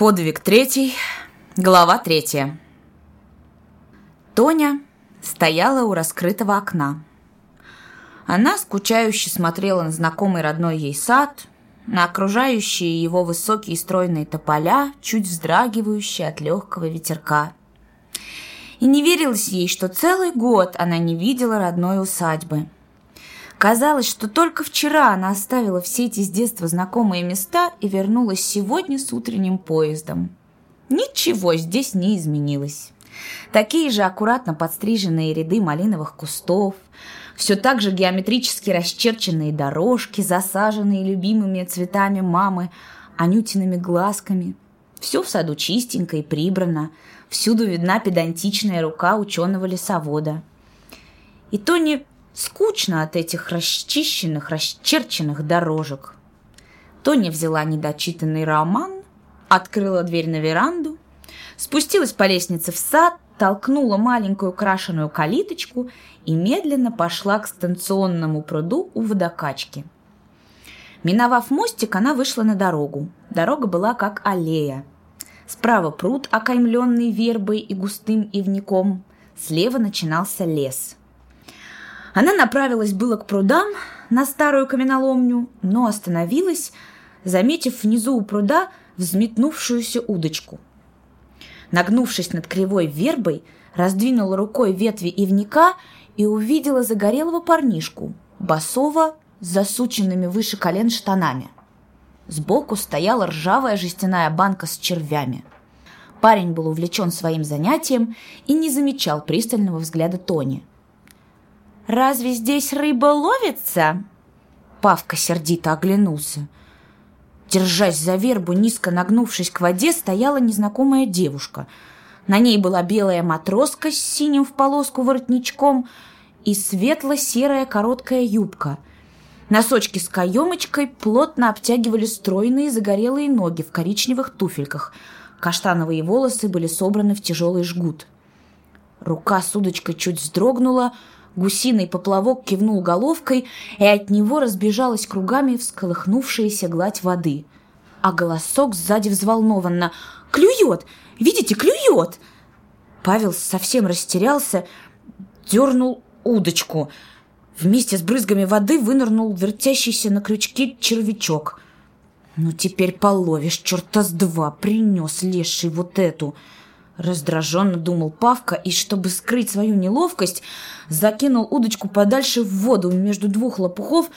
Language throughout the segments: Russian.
Подвиг третий, глава третья. Тоня стояла у раскрытого окна. Она скучающе смотрела на знакомый родной ей сад, на окружающие его высокие стройные тополя, чуть вздрагивающие от легкого ветерка. И не верилось ей, что целый год она не видела родной усадьбы – Казалось, что только вчера она оставила все эти с детства знакомые места и вернулась сегодня с утренним поездом. Ничего здесь не изменилось. Такие же аккуратно подстриженные ряды малиновых кустов, все так же геометрически расчерченные дорожки, засаженные любимыми цветами мамы, анютиными глазками. Все в саду чистенько и прибрано, всюду видна педантичная рука ученого-лесовода. И Тони Скучно от этих расчищенных, расчерченных дорожек. Тоня взяла недочитанный роман, открыла дверь на веранду, спустилась по лестнице в сад, толкнула маленькую крашеную калиточку и медленно пошла к станционному пруду у водокачки. Миновав мостик, она вышла на дорогу. Дорога была как аллея. Справа пруд, окаймленный вербой и густым ивником. Слева начинался лес – она направилась было к прудам на старую каменоломню, но остановилась, заметив внизу у пруда взметнувшуюся удочку. Нагнувшись над кривой вербой, раздвинула рукой ветви ивника и увидела загорелого парнишку, босого, с засученными выше колен штанами. Сбоку стояла ржавая жестяная банка с червями. Парень был увлечен своим занятием и не замечал пристального взгляда Тони – «Разве здесь рыба ловится?» Павка сердито оглянулся. Держась за вербу, низко нагнувшись к воде, стояла незнакомая девушка. На ней была белая матроска с синим в полоску воротничком и светло-серая короткая юбка. Носочки с каемочкой плотно обтягивали стройные загорелые ноги в коричневых туфельках. Каштановые волосы были собраны в тяжелый жгут. Рука с удочкой чуть вздрогнула, Гусиный поплавок кивнул головкой, и от него разбежалась кругами всколыхнувшаяся гладь воды. А голосок сзади взволнованно. «Клюет! Видите, клюет!» Павел совсем растерялся, дернул удочку. Вместе с брызгами воды вынырнул вертящийся на крючке червячок. «Ну теперь половишь, черта с два, принес леший вот эту!» Раздраженно думал Павка и, чтобы скрыть свою неловкость, закинул удочку подальше в воду между двух лопухов,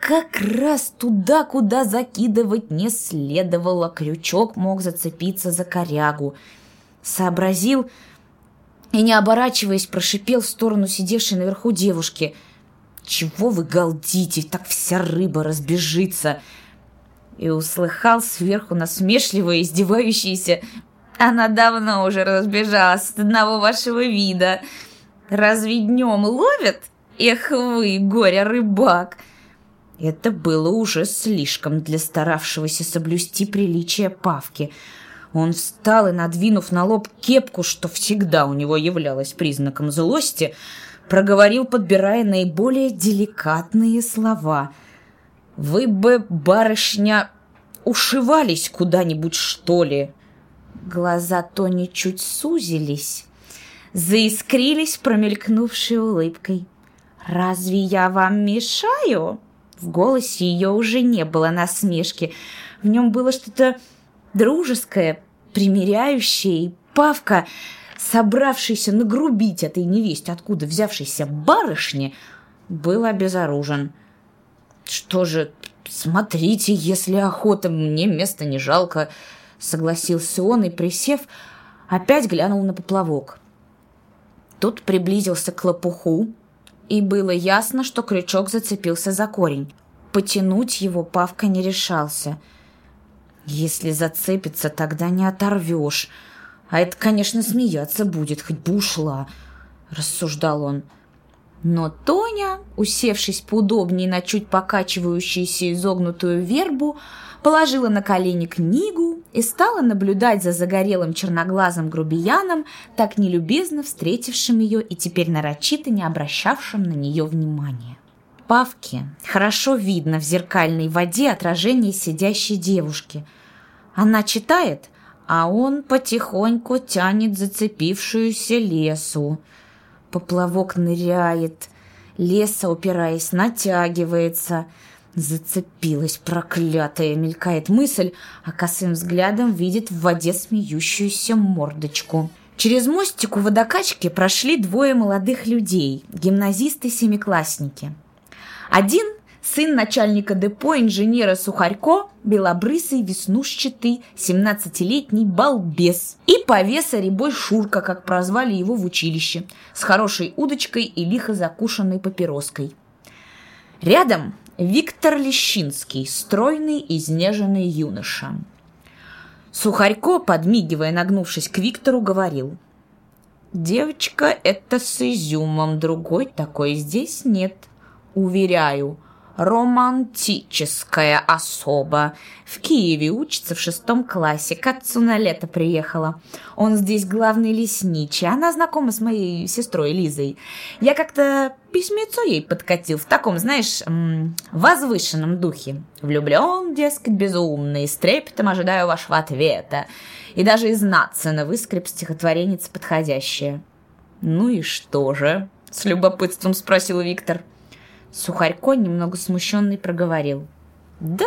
как раз туда, куда закидывать не следовало. Крючок мог зацепиться за корягу. Сообразил и, не оборачиваясь, прошипел в сторону сидевшей наверху девушки. «Чего вы галдите? Так вся рыба разбежится!» И услыхал сверху насмешливое, издевающееся она давно уже разбежалась от одного вашего вида. Разве днем ловят? Эх вы, горе-рыбак!» Это было уже слишком для старавшегося соблюсти приличие Павки. Он встал и, надвинув на лоб кепку, что всегда у него являлось признаком злости, проговорил, подбирая наиболее деликатные слова. «Вы бы, барышня, ушивались куда-нибудь, что ли?» Глаза Тони чуть сузились, заискрились промелькнувшей улыбкой. «Разве я вам мешаю?» В голосе ее уже не было насмешки. В нем было что-то дружеское, примиряющее, и Павка, собравшийся нагрубить этой невесть, откуда взявшейся барышне, был обезоружен. «Что же, смотрите, если охота, мне места не жалко», согласился он и, присев, опять глянул на поплавок. Тут приблизился к лопуху, и было ясно, что крючок зацепился за корень. Потянуть его Павка не решался. Если зацепится, тогда не оторвешь. А это, конечно, смеяться будет, хоть бы ушла, рассуждал он. Но Тоня, усевшись поудобнее на чуть покачивающуюся изогнутую вербу, положила на колени книгу и стала наблюдать за загорелым черноглазым грубияном, так нелюбезно встретившим ее и теперь нарочито не обращавшим на нее внимания. Павке хорошо видно в зеркальной воде отражение сидящей девушки. Она читает, а он потихоньку тянет зацепившуюся лесу. Поплавок ныряет, леса, упираясь, натягивается. Зацепилась проклятая, мелькает мысль, а косым взглядом видит в воде смеющуюся мордочку. Через мостик у водокачки прошли двое молодых людей, гимназисты-семиклассники. Один сын начальника депо инженера Сухарько, белобрысый, веснушчатый, 17-летний балбес. И повеса рябой Шурка, как прозвали его в училище, с хорошей удочкой и лихо закушенной папироской. Рядом Виктор Лещинский, стройный, изнеженный юноша. Сухарько, подмигивая, нагнувшись к Виктору, говорил. «Девочка, это с изюмом, другой такой здесь нет. Уверяю, романтическая особа. В Киеве учится в шестом классе, к отцу на лето приехала. Он здесь главный лесничий, она знакома с моей сестрой Лизой. Я как-то письмецо ей подкатил в таком, знаешь, возвышенном духе. Влюблен, дескать, безумный, с трепетом ожидаю вашего ответа. И даже из Нацина выскреб стихотворенец подходящее. «Ну и что же?» — с любопытством спросил Виктор. — Сухарько, немного смущенный, проговорил. «Да,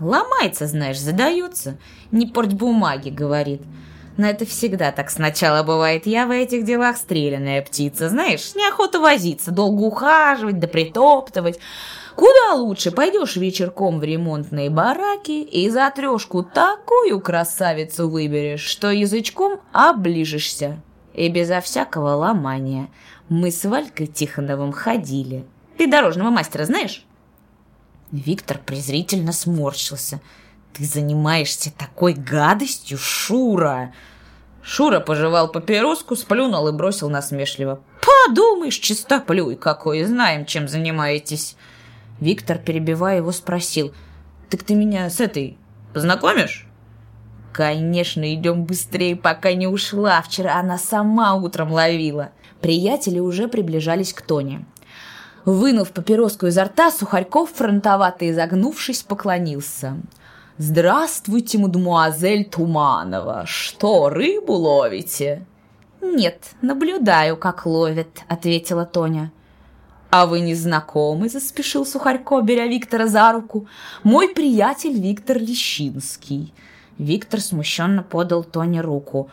ломается, знаешь, задается. Не порть бумаги», — говорит. Но это всегда так сначала бывает. Я в этих делах стрелянная птица, знаешь, неохота возиться, долго ухаживать да притоптывать. Куда лучше пойдешь вечерком в ремонтные бараки и за трешку такую красавицу выберешь, что язычком оближешься. И безо всякого ломания. Мы с Валькой Тихоновым ходили. Ты дорожного мастера знаешь?» Виктор презрительно сморщился. «Ты занимаешься такой гадостью, Шура!» Шура пожевал папироску, сплюнул и бросил насмешливо. «Подумаешь, чистоплюй какой, знаем, чем занимаетесь!» Виктор, перебивая его, спросил. «Так ты меня с этой познакомишь?» «Конечно, идем быстрее, пока не ушла. Вчера она сама утром ловила». Приятели уже приближались к Тоне. Вынув папироску изо рта, Сухарьков, фронтовато изогнувшись, поклонился. «Здравствуйте, мадемуазель Туманова! Что, рыбу ловите?» «Нет, наблюдаю, как ловят», — ответила Тоня. «А вы не знакомы?» — заспешил Сухарько, беря Виктора за руку. «Мой приятель Виктор Лещинский». Виктор смущенно подал Тоне руку.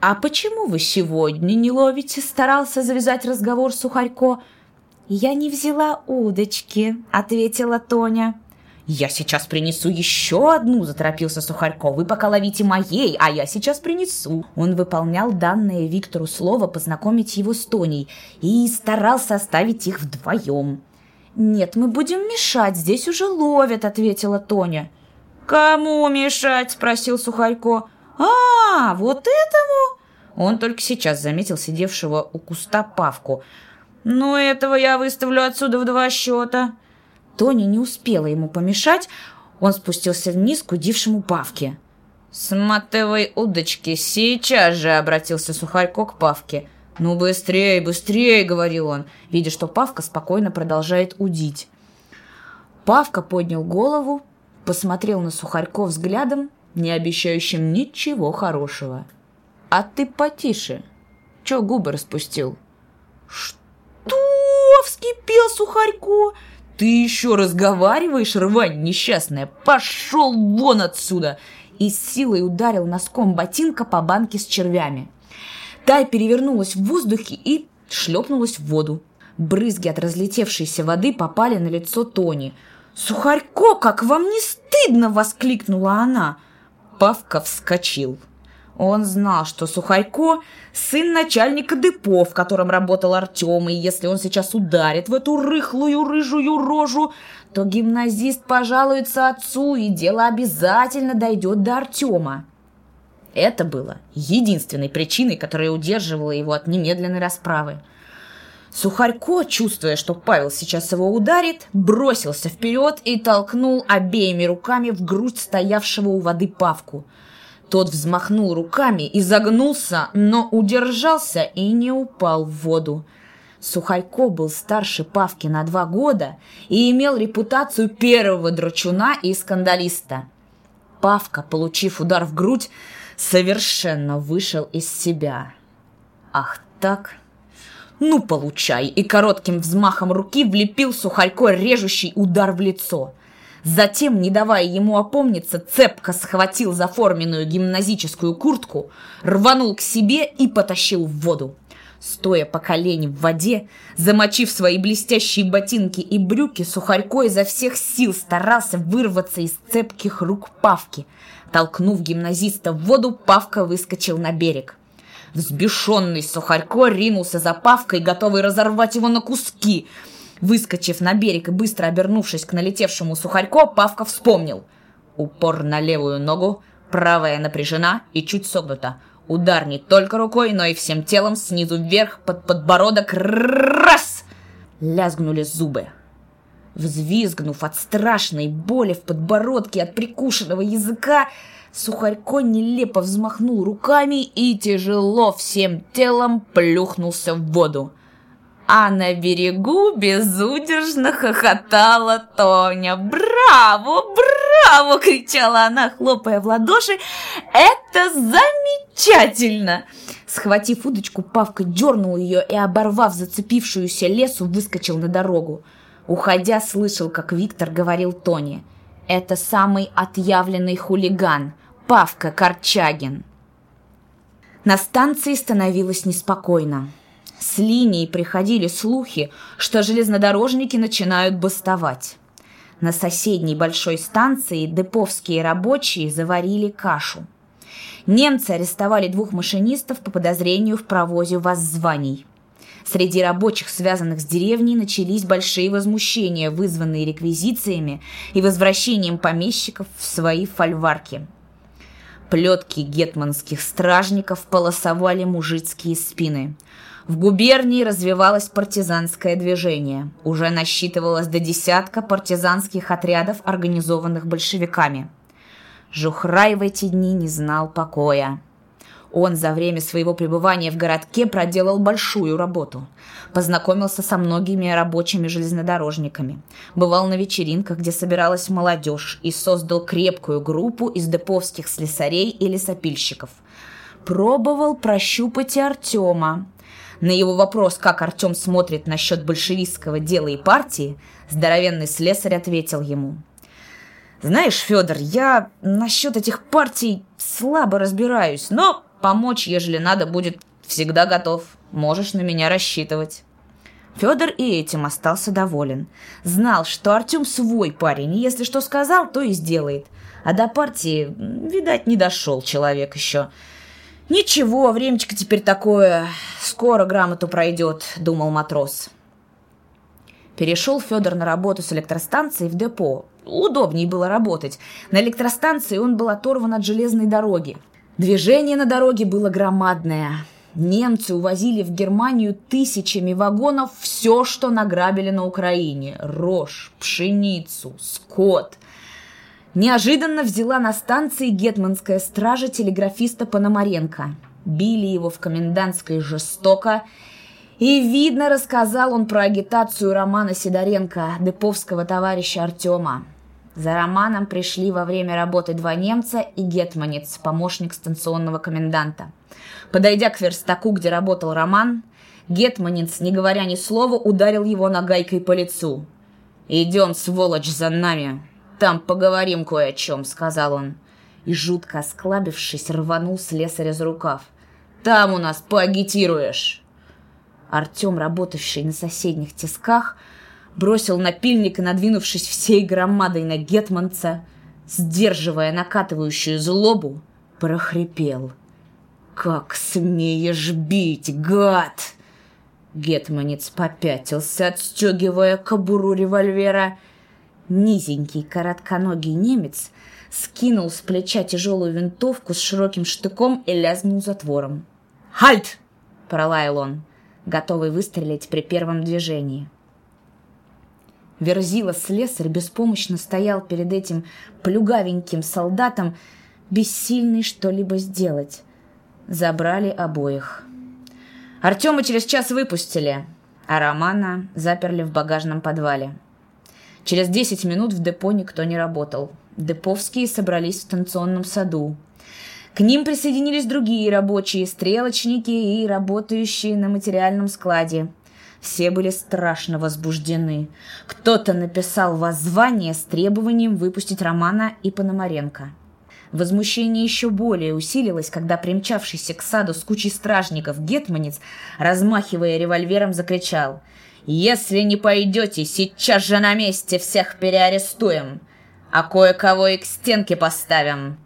«А почему вы сегодня не ловите?» — старался завязать разговор Сухарько. «Я не взяла удочки», — ответила Тоня. «Я сейчас принесу еще одну», — заторопился Сухарьков. «Вы пока ловите моей, а я сейчас принесу». Он выполнял данное Виктору слово познакомить его с Тоней и старался оставить их вдвоем. «Нет, мы будем мешать, здесь уже ловят», — ответила Тоня. «Кому мешать?» — спросил Сухарько. «А, вот этому?» Он только сейчас заметил сидевшего у куста Павку — «Ну, этого я выставлю отсюда в два счета». Тони не успела ему помешать, он спустился вниз к удившему Павке. «Сматывай удочки, сейчас же!» — обратился Сухарько к Павке. «Ну, быстрее, быстрее!» — говорил он, видя, что Павка спокойно продолжает удить. Павка поднял голову, посмотрел на Сухарько взглядом, не обещающим ничего хорошего. «А ты потише! Чё губы распустил?» «Что?» Вскипел Сухарько. «Ты еще разговариваешь, рвань несчастная? Пошел вон отсюда!» И с силой ударил носком ботинка по банке с червями. Та перевернулась в воздухе и шлепнулась в воду. Брызги от разлетевшейся воды попали на лицо Тони. «Сухарько, как вам не стыдно!» — воскликнула она. Павка вскочил. Он знал, что Сухарько – сын начальника депо, в котором работал Артем, и если он сейчас ударит в эту рыхлую рыжую рожу, то гимназист пожалуется отцу, и дело обязательно дойдет до Артема. Это было единственной причиной, которая удерживала его от немедленной расправы. Сухарько, чувствуя, что Павел сейчас его ударит, бросился вперед и толкнул обеими руками в грудь стоявшего у воды Павку – тот взмахнул руками и загнулся, но удержался и не упал в воду. Сухарько был старше Павки на два года и имел репутацию первого драчуна и скандалиста. Павка, получив удар в грудь, совершенно вышел из себя. Ах так? Ну, получай! И коротким взмахом руки влепил Сухарько режущий удар в лицо. Затем, не давая ему опомниться, цепко схватил заформенную гимназическую куртку, рванул к себе и потащил в воду. Стоя по колени в воде, замочив свои блестящие ботинки и брюки, Сухарько изо всех сил старался вырваться из цепких рук Павки. Толкнув гимназиста в воду, Павка выскочил на берег. Взбешенный Сухарько ринулся за Павкой, готовый разорвать его на куски. Выскочив на берег и быстро обернувшись к налетевшему Сухарько, Павка вспомнил. Упор на левую ногу, правая напряжена и чуть согнута. Удар не только рукой, но и всем телом снизу вверх под подбородок. Раз! Лязгнули зубы. Взвизгнув от страшной боли в подбородке от прикушенного языка, Сухарько нелепо взмахнул руками и тяжело всем телом плюхнулся в воду. А на берегу безудержно хохотала Тоня. «Браво! Браво!» — кричала она, хлопая в ладоши. «Это замечательно!» Схватив удочку, Павка дернул ее и, оборвав зацепившуюся лесу, выскочил на дорогу. Уходя, слышал, как Виктор говорил Тоне. «Это самый отъявленный хулиган, Павка Корчагин». На станции становилось неспокойно. С линии приходили слухи, что железнодорожники начинают бастовать. На соседней большой станции деповские рабочие заварили кашу. Немцы арестовали двух машинистов по подозрению в провозе воззваний. Среди рабочих, связанных с деревней, начались большие возмущения, вызванные реквизициями и возвращением помещиков в свои фольварки. Плетки гетманских стражников полосовали мужицкие спины – в губернии развивалось партизанское движение. Уже насчитывалось до десятка партизанских отрядов, организованных большевиками. Жухрай в эти дни не знал покоя. Он за время своего пребывания в городке проделал большую работу. Познакомился со многими рабочими железнодорожниками. Бывал на вечеринках, где собиралась молодежь, и создал крепкую группу из деповских слесарей и лесопильщиков. Пробовал прощупать и Артема, на его вопрос, как Артем смотрит насчет большевистского дела и партии, здоровенный слесарь ответил ему. «Знаешь, Федор, я насчет этих партий слабо разбираюсь, но помочь, ежели надо будет, всегда готов. Можешь на меня рассчитывать». Федор и этим остался доволен. Знал, что Артем свой парень, и если что сказал, то и сделает. А до партии, видать, не дошел человек еще. «Ничего, времечко теперь такое. Скоро грамоту пройдет», — думал матрос. Перешел Федор на работу с электростанцией в депо. Удобнее было работать. На электростанции он был оторван от железной дороги. Движение на дороге было громадное. Немцы увозили в Германию тысячами вагонов все, что награбили на Украине. Рожь, пшеницу, скот — Неожиданно взяла на станции гетманская стража телеграфиста Пономаренко. Били его в комендантской жестоко, и, видно, рассказал он про агитацию Романа Сидоренко, деповского товарища Артема. За Романом пришли во время работы два немца и гетманец, помощник станционного коменданта. Подойдя к верстаку, где работал Роман, гетманец, не говоря ни слова, ударил его нагайкой по лицу. «Идем, сволочь, за нами!» Там поговорим кое о чем», — сказал он. И, жутко осклабившись, рванул слесаря за рукав. «Там у нас поагитируешь!» Артем, работавший на соседних тисках, бросил напильник и, надвинувшись всей громадой на гетманца, сдерживая накатывающую злобу, прохрипел. «Как смеешь бить, гад!» Гетманец попятился, отстегивая кобуру револьвера, Низенький, коротконогий немец скинул с плеча тяжелую винтовку с широким штыком и лязнул затвором. «Хальт!» — пролаял он, готовый выстрелить при первом движении. Верзила слесарь беспомощно стоял перед этим плюгавеньким солдатом, бессильный что-либо сделать. Забрали обоих. Артема через час выпустили, а Романа заперли в багажном подвале. Через 10 минут в депо никто не работал. Деповские собрались в станционном саду. К ним присоединились другие рабочие, стрелочники и работающие на материальном складе. Все были страшно возбуждены. Кто-то написал воззвание с требованием выпустить Романа и Пономаренко. Возмущение еще более усилилось, когда примчавшийся к саду с кучей стражников гетманец, размахивая револьвером, закричал «Если не пойдете, сейчас же на месте всех переарестуем, а кое-кого и к стенке поставим!»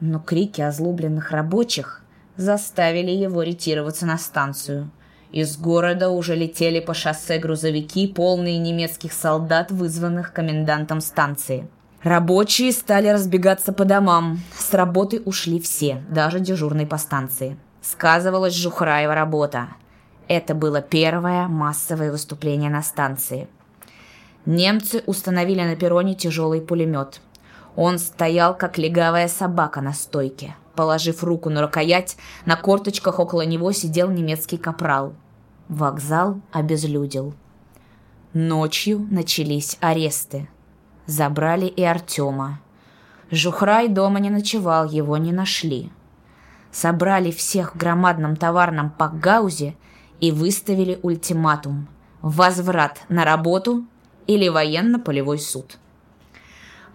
Но крики озлобленных рабочих заставили его ретироваться на станцию. Из города уже летели по шоссе грузовики, полные немецких солдат, вызванных комендантом станции. Рабочие стали разбегаться по домам. С работы ушли все, даже дежурный по станции. Сказывалась Жухраева работа. Это было первое массовое выступление на станции. Немцы установили на перроне тяжелый пулемет. Он стоял, как легавая собака на стойке. Положив руку на рукоять, на корточках около него сидел немецкий капрал. Вокзал обезлюдил. Ночью начались аресты. Забрали и Артема. Жухрай дома не ночевал, его не нашли. Собрали всех в громадном товарном пакгаузе и выставили ультиматум. Возврат на работу или военно-полевой суд.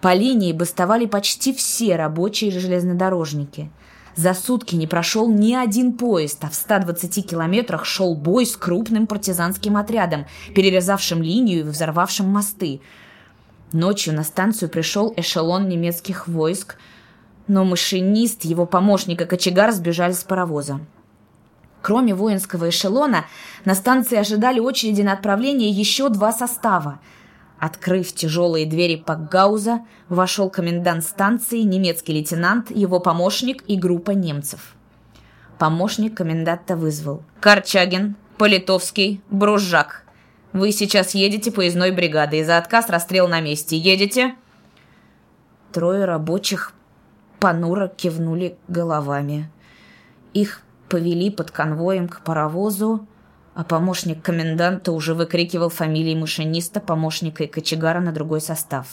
По линии бастовали почти все рабочие железнодорожники. За сутки не прошел ни один поезд, а в 120 километрах шел бой с крупным партизанским отрядом, перерезавшим линию и взорвавшим мосты – Ночью на станцию пришел эшелон немецких войск, но машинист, его помощник и кочегар сбежали с паровоза. Кроме воинского эшелона, на станции ожидали очереди на отправление еще два состава. Открыв тяжелые двери Пакгауза, вошел комендант станции, немецкий лейтенант, его помощник и группа немцев. Помощник коменданта вызвал. «Корчагин, Политовский, Бружак. Вы сейчас едете поездной бригадой. За отказ расстрел на месте. Едете?» Трое рабочих понуро кивнули головами. Их повели под конвоем к паровозу, а помощник коменданта уже выкрикивал фамилии машиниста, помощника и кочегара на другой состав.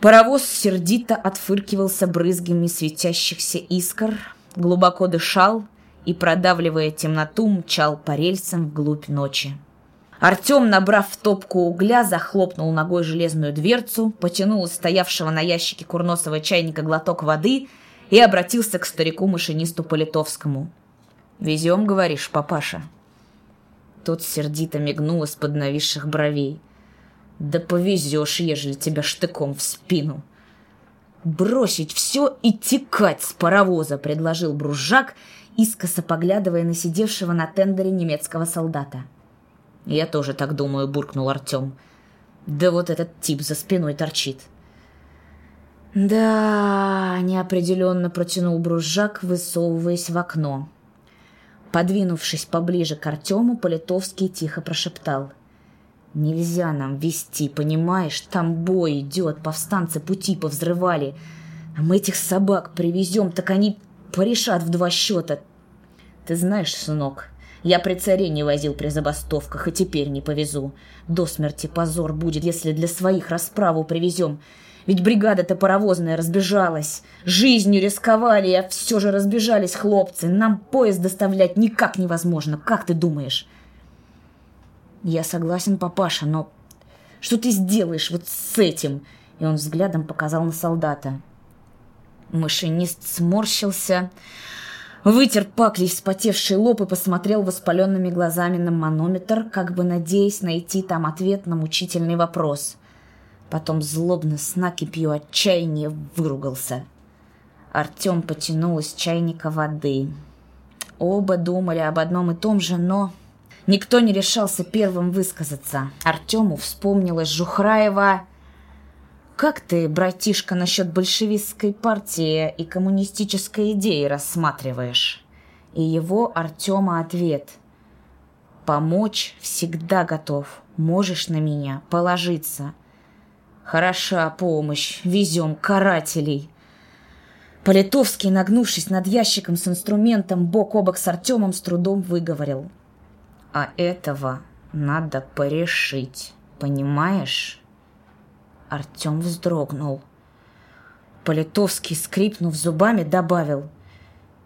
Паровоз сердито отфыркивался брызгами светящихся искр, глубоко дышал и, продавливая темноту, мчал по рельсам вглубь ночи. Артем, набрав в топку угля, захлопнул ногой железную дверцу, потянул из стоявшего на ящике курносого чайника глоток воды и обратился к старику-машинисту Политовскому. «Везем, говоришь, папаша?» Тот сердито мигнул из-под нависших бровей. «Да повезешь, ежели тебя штыком в спину!» «Бросить все и текать с паровоза!» — предложил Бружак, искоса поглядывая на сидевшего на тендере немецкого солдата. «Я тоже так думаю», — буркнул Артем. «Да вот этот тип за спиной торчит». «Да...» — неопределенно протянул Бружак, высовываясь в окно. Подвинувшись поближе к Артему, Политовский тихо прошептал. «Нельзя нам вести, понимаешь? Там бой идет, повстанцы пути повзрывали. Мы этих собак привезем, так они порешат в два счета. Ты знаешь, сынок, я при царе не возил при забастовках, и теперь не повезу. До смерти позор будет, если для своих расправу привезем. Ведь бригада-то паровозная разбежалась. Жизнью рисковали, а все же разбежались хлопцы. Нам поезд доставлять никак невозможно. Как ты думаешь? Я согласен, папаша, но что ты сделаешь вот с этим? И он взглядом показал на солдата. Машинист сморщился, Вытер паклей вспотевший лоб и посмотрел воспаленными глазами на манометр, как бы надеясь найти там ответ на мучительный вопрос. Потом злобно с накипью отчаяния выругался. Артем потянул из чайника воды. Оба думали об одном и том же, но никто не решался первым высказаться. Артему вспомнилась Жухраева как ты, братишка, насчет большевистской партии и коммунистической идеи рассматриваешь? И его Артема ответ. Помочь всегда готов. Можешь на меня положиться. Хороша помощь. Везем карателей. Политовский, нагнувшись над ящиком с инструментом, бок о бок с Артемом, с трудом выговорил. А этого надо порешить, понимаешь? Артем вздрогнул. Политовский, скрипнув зубами, добавил.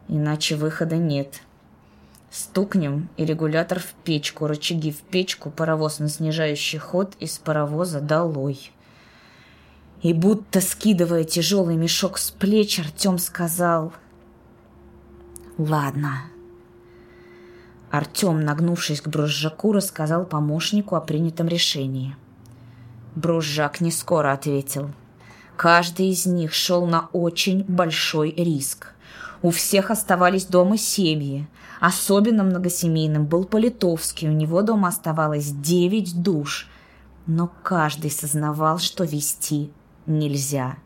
Иначе выхода нет. Стукнем, и регулятор в печку, рычаги в печку, паровоз на снижающий ход из паровоза долой. И будто скидывая тяжелый мешок с плеч, Артем сказал «Ладно». Артем, нагнувшись к Бружжаку, рассказал помощнику о принятом решении. Бружжак не скоро ответил. Каждый из них шел на очень большой риск. У всех оставались дома семьи. Особенно многосемейным был Политовский. У него дома оставалось девять душ. Но каждый сознавал, что вести нельзя.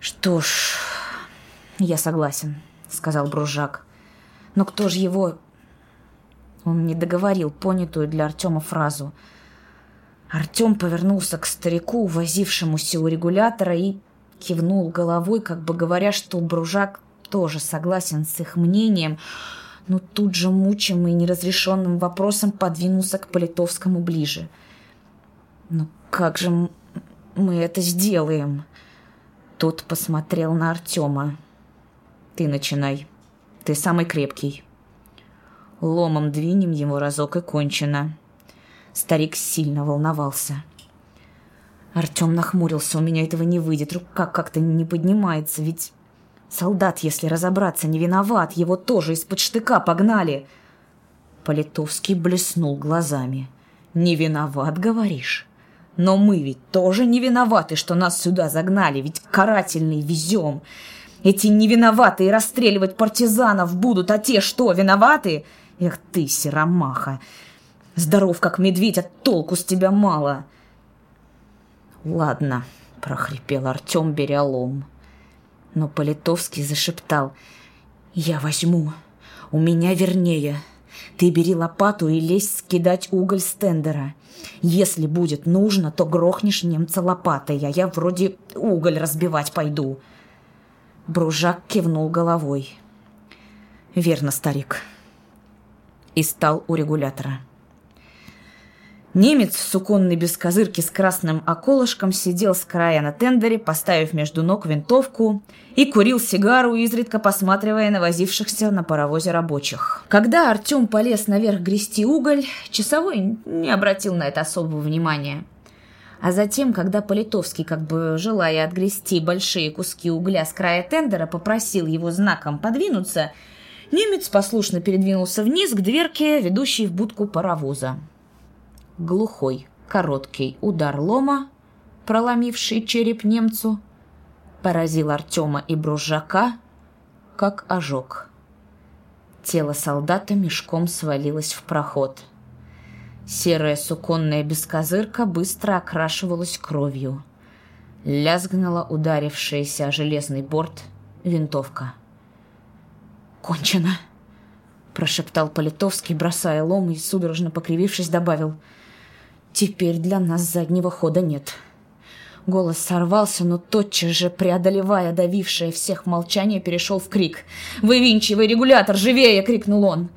«Что ж, я согласен», — сказал Бружак. «Но кто же его...» Он не договорил понятую для Артема фразу. Артем повернулся к старику, возившемуся у регулятора, и кивнул головой, как бы говоря, что Бружак тоже согласен с их мнением, но тут же мучимый неразрешенным вопросом подвинулся к Политовскому ближе. «Ну как же мы это сделаем?» Тот посмотрел на Артема. «Ты начинай. Ты самый крепкий». Ломом двинем его разок и кончено. Старик сильно волновался. Артем нахмурился. У меня этого не выйдет. Рука как-то не поднимается. Ведь солдат, если разобраться, не виноват. Его тоже из-под штыка погнали. Политовский блеснул глазами. «Не виноват, говоришь?» Но мы ведь тоже не виноваты, что нас сюда загнали, ведь карательный везем. Эти невиноватые расстреливать партизанов будут, а те что, виноваты? Эх ты, серомаха! Здоров, как медведь, а толку с тебя мало. Ладно, прохрипел Артем, беря лом. Но Политовский зашептал. Я возьму. У меня вернее. Ты бери лопату и лезь скидать уголь с тендера. Если будет нужно, то грохнешь немца лопатой, а я вроде уголь разбивать пойду. Бружак кивнул головой. Верно, старик. И стал у регулятора. Немец в суконной бескозырке с красным околышком сидел с края на тендере, поставив между ног винтовку и курил сигару, изредка посматривая на возившихся на паровозе рабочих. Когда Артем полез наверх грести уголь, часовой не обратил на это особого внимания. А затем, когда Политовский, как бы желая отгрести большие куски угля с края тендера, попросил его знаком подвинуться, немец послушно передвинулся вниз к дверке, ведущей в будку паровоза. Глухой, короткий удар лома, проломивший череп немцу, поразил Артема и Бружака, как ожог. Тело солдата мешком свалилось в проход. Серая суконная бескозырка быстро окрашивалась кровью. Лязгнула ударившаяся о железный борт винтовка. «Кончено!» – прошептал Политовский, бросая лом и, судорожно покривившись, добавил – Теперь для нас заднего хода нет. Голос сорвался, но тотчас же, преодолевая давившее всех молчание, перешел в крик. «Вывинчивай регулятор, живее!» — крикнул он.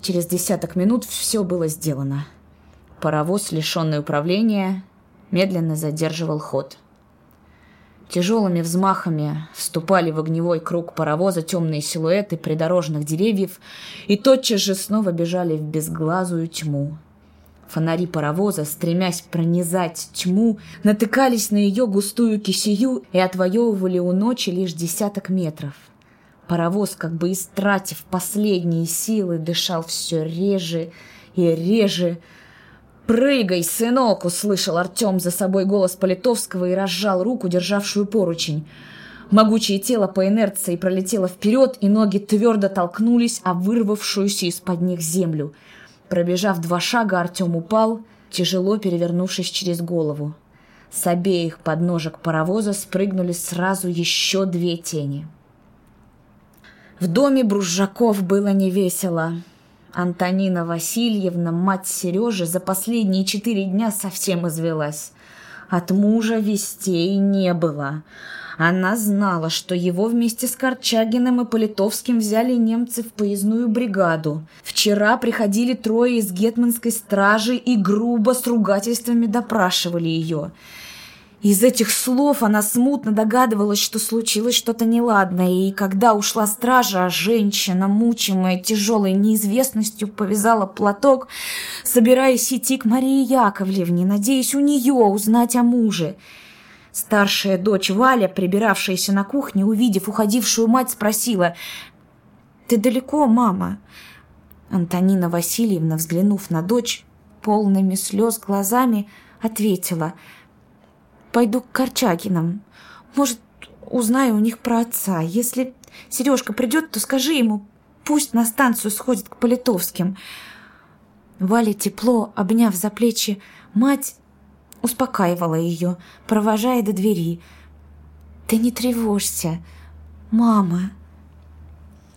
Через десяток минут все было сделано. Паровоз, лишенный управления, медленно задерживал ход. Тяжелыми взмахами вступали в огневой круг паровоза темные силуэты придорожных деревьев и тотчас же снова бежали в безглазую тьму. Фонари паровоза, стремясь пронизать тьму, натыкались на ее густую кисею и отвоевывали у ночи лишь десяток метров. Паровоз, как бы истратив последние силы, дышал все реже и реже. «Прыгай, сынок!» — услышал Артем за собой голос Политовского и разжал руку, державшую поручень. Могучее тело по инерции пролетело вперед, и ноги твердо толкнулись о вырвавшуюся из-под них землю — Пробежав два шага, Артем упал, тяжело перевернувшись через голову. С обеих подножек паровоза спрыгнули сразу еще две тени. В доме Бружаков было невесело. Антонина Васильевна, мать Сережи, за последние четыре дня совсем извелась. От мужа вестей не было. Она знала, что его вместе с Корчагиным и Политовским взяли немцы в поездную бригаду. Вчера приходили трое из гетманской стражи и грубо с ругательствами допрашивали ее. Из этих слов она смутно догадывалась, что случилось что-то неладное, и когда ушла стража, женщина, мучимая тяжелой неизвестностью, повязала платок, собираясь идти к Марии Яковлевне, надеясь у нее узнать о муже. Старшая дочь Валя, прибиравшаяся на кухне, увидев уходившую мать, спросила, «Ты далеко, мама?» Антонина Васильевна, взглянув на дочь, полными слез глазами, ответила – Пойду к Корчагинам. Может, узнаю у них про отца. Если Сережка придет, то скажи ему, пусть на станцию сходит к Политовским. Валя тепло, обняв за плечи, мать успокаивала ее, провожая до двери. «Ты не тревожься, мама!»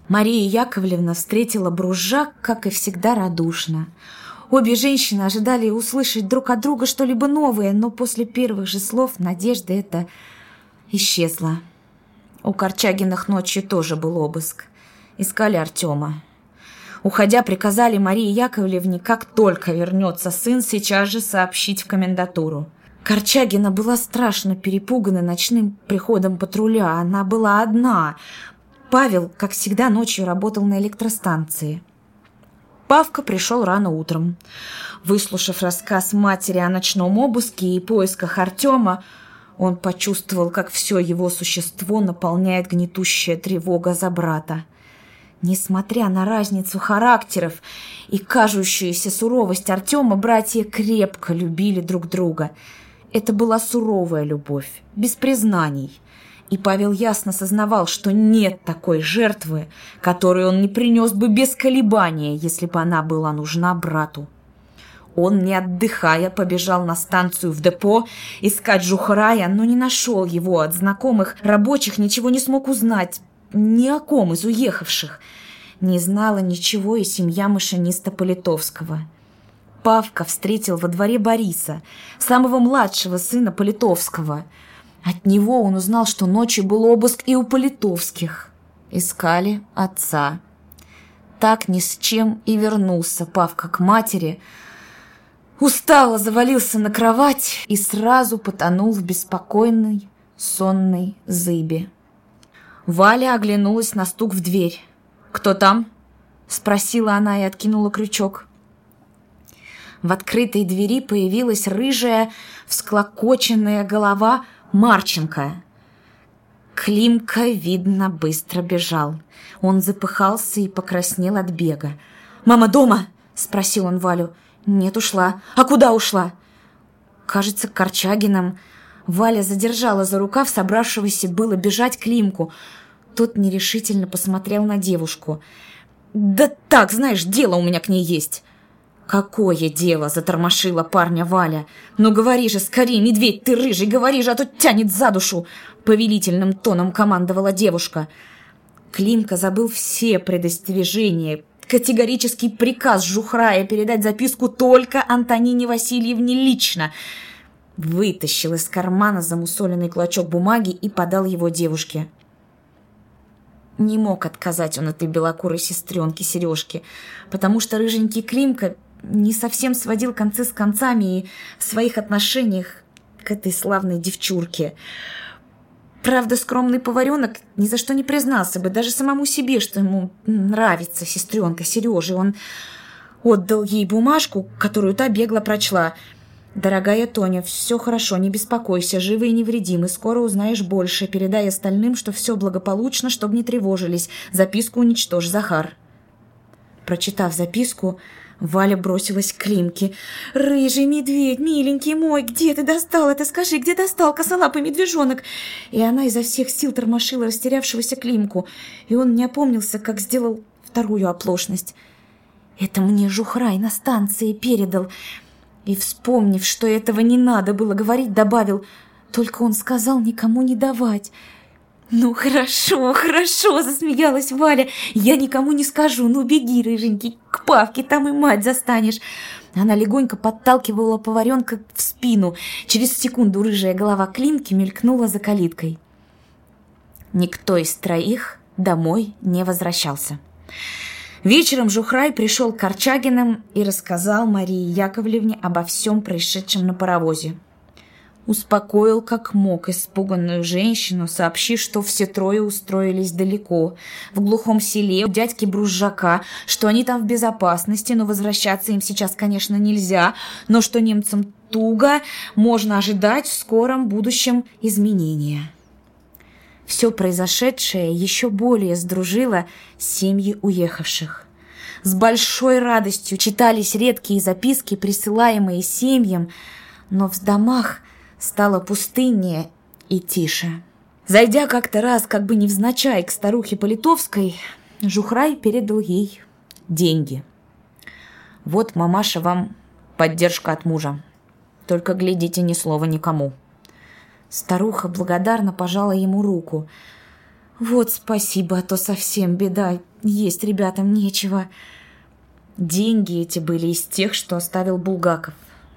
Мария Яковлевна встретила Бружак, как и всегда, радушно. Обе женщины ожидали услышать друг от друга что-либо новое, но после первых же слов надежда эта исчезла. У Корчагиных ночью тоже был обыск. Искали Артема. Уходя, приказали Марии Яковлевне, как только вернется сын, сейчас же сообщить в комендатуру. Корчагина была страшно перепугана ночным приходом патруля. Она была одна. Павел, как всегда, ночью работал на электростанции. Павка пришел рано утром. Выслушав рассказ матери о ночном обыске и поисках Артема, он почувствовал, как все его существо наполняет гнетущая тревога за брата. Несмотря на разницу характеров и кажущуюся суровость Артема, братья крепко любили друг друга. Это была суровая любовь, без признаний – и Павел ясно сознавал, что нет такой жертвы, которую он не принес бы без колебания, если бы она была нужна брату. Он, не отдыхая, побежал на станцию в депо искать Жухарая, но не нашел его. От знакомых рабочих ничего не смог узнать. Ни о ком из уехавших. Не знала ничего и семья машиниста Политовского. Павка встретил во дворе Бориса, самого младшего сына Политовского – от него он узнал, что ночью был обыск и у Политовских. Искали отца. Так ни с чем и вернулся Павка к матери. Устало завалился на кровать и сразу потонул в беспокойной, сонной зыбе. Валя оглянулась на стук в дверь. «Кто там?» — спросила она и откинула крючок. В открытой двери появилась рыжая, всклокоченная голова Марченко. Климка, видно, быстро бежал. Он запыхался и покраснел от бега. «Мама дома?» – спросил он Валю. «Нет, ушла. А куда ушла?» «Кажется, к Корчагинам». Валя задержала за рукав собравшегося было бежать Климку. Тот нерешительно посмотрел на девушку. «Да так, знаешь, дело у меня к ней есть». «Какое дело!» – затормошила парня Валя. «Ну говори же, скорее, медведь, ты рыжий, говори же, а то тянет за душу!» Повелительным тоном командовала девушка. Климка забыл все предостережения, категорический приказ Жухрая передать записку только Антонине Васильевне лично. Вытащил из кармана замусоленный клочок бумаги и подал его девушке. Не мог отказать он этой белокурой сестренке Сережке, потому что рыженький Климка не совсем сводил концы с концами и в своих отношениях к этой славной девчурке. Правда, скромный поваренок ни за что не признался бы, даже самому себе, что ему нравится сестренка Сережи. Он отдал ей бумажку, которую та бегло прочла. «Дорогая Тоня, все хорошо, не беспокойся, живы и невредимы, скоро узнаешь больше. Передай остальным, что все благополучно, чтобы не тревожились. Записку уничтожь, Захар». Прочитав записку, Валя бросилась к Климке. «Рыжий медведь, миленький мой, где ты достал это? Скажи, где достал косолапый медвежонок?» И она изо всех сил тормошила растерявшегося Климку, и он не опомнился, как сделал вторую оплошность. «Это мне Жухрай на станции передал». И, вспомнив, что этого не надо было говорить, добавил, «Только он сказал никому не давать». «Ну хорошо, хорошо!» – засмеялась Валя. «Я никому не скажу. Ну беги, рыженький, к Павке, там и мать застанешь!» Она легонько подталкивала поваренка в спину. Через секунду рыжая голова Климки мелькнула за калиткой. Никто из троих домой не возвращался. Вечером Жухрай пришел к Корчагиным и рассказал Марии Яковлевне обо всем происшедшем на паровозе. Успокоил как мог испуганную женщину, сообщив, что все трое устроились далеко, в глухом селе у дядьки Бружака, что они там в безопасности, но возвращаться им сейчас, конечно, нельзя, но что немцам туго, можно ожидать в скором будущем изменения. Все произошедшее еще более сдружило семьи уехавших. С большой радостью читались редкие записки, присылаемые семьям, но в домах стало пустыннее и тише. Зайдя как-то раз, как бы невзначай, к старухе Политовской, Жухрай передал ей деньги. «Вот, мамаша, вам поддержка от мужа. Только глядите ни слова никому». Старуха благодарно пожала ему руку. «Вот спасибо, а то совсем беда. Есть ребятам нечего». Деньги эти были из тех, что оставил Булгаков.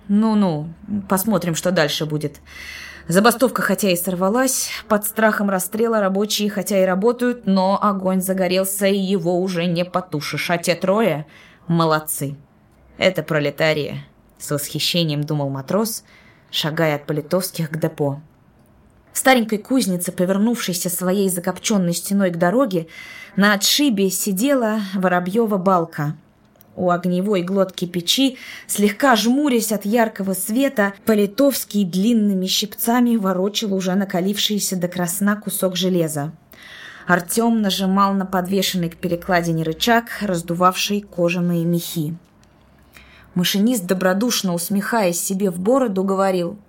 Ну-ну, посмотрим, что дальше будет. Забастовка хотя и сорвалась, под страхом расстрела рабочие хотя и работают, но огонь загорелся, и его уже не потушишь. А те трое молодцы. Это пролетария. С восхищением думал матрос, шагая от политовских к депо. Старенькой кузнице, повернувшейся своей закопченной стеной к дороге, на отшибе сидела Воробьева балка. У огневой глотки печи, слегка жмурясь от яркого света, Политовский длинными щипцами ворочил уже накалившийся до красна кусок железа. Артем нажимал на подвешенный к перекладине рычаг, раздувавший кожаные мехи. Машинист, добродушно усмехаясь себе в бороду, говорил —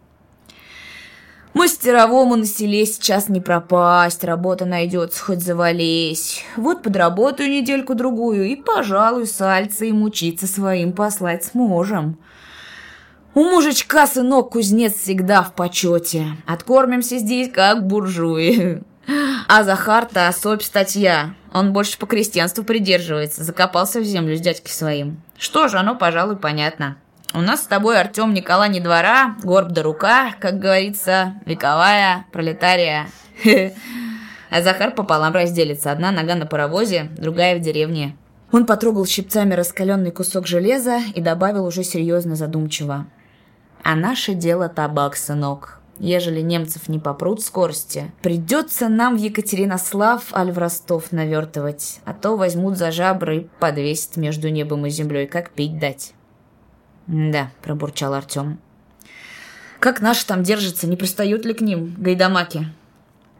Мастеровому на селе сейчас не пропасть, работа найдется, хоть завались. Вот подработаю недельку-другую и, пожалуй, сальца и мучиться своим послать сможем. У мужичка сынок кузнец всегда в почете. Откормимся здесь, как буржуи. А Захар-то особь статья. Он больше по крестьянству придерживается, закопался в землю с дядькой своим. Что же, оно, пожалуй, понятно. У нас с тобой, Артем, Никола не двора, горб да рука, как говорится, вековая пролетария. А Захар пополам разделится. Одна нога на паровозе, другая в деревне. Он потрогал щипцами раскаленный кусок железа и добавил уже серьезно задумчиво. «А наше дело табак, сынок. Ежели немцев не попрут скорости, придется нам в Екатеринослав аль в Ростов навертывать, а то возьмут за жабры и подвесят между небом и землей, как пить дать». «Да», — пробурчал Артем. «Как наши там держатся, не пристают ли к ним, гайдамаки?»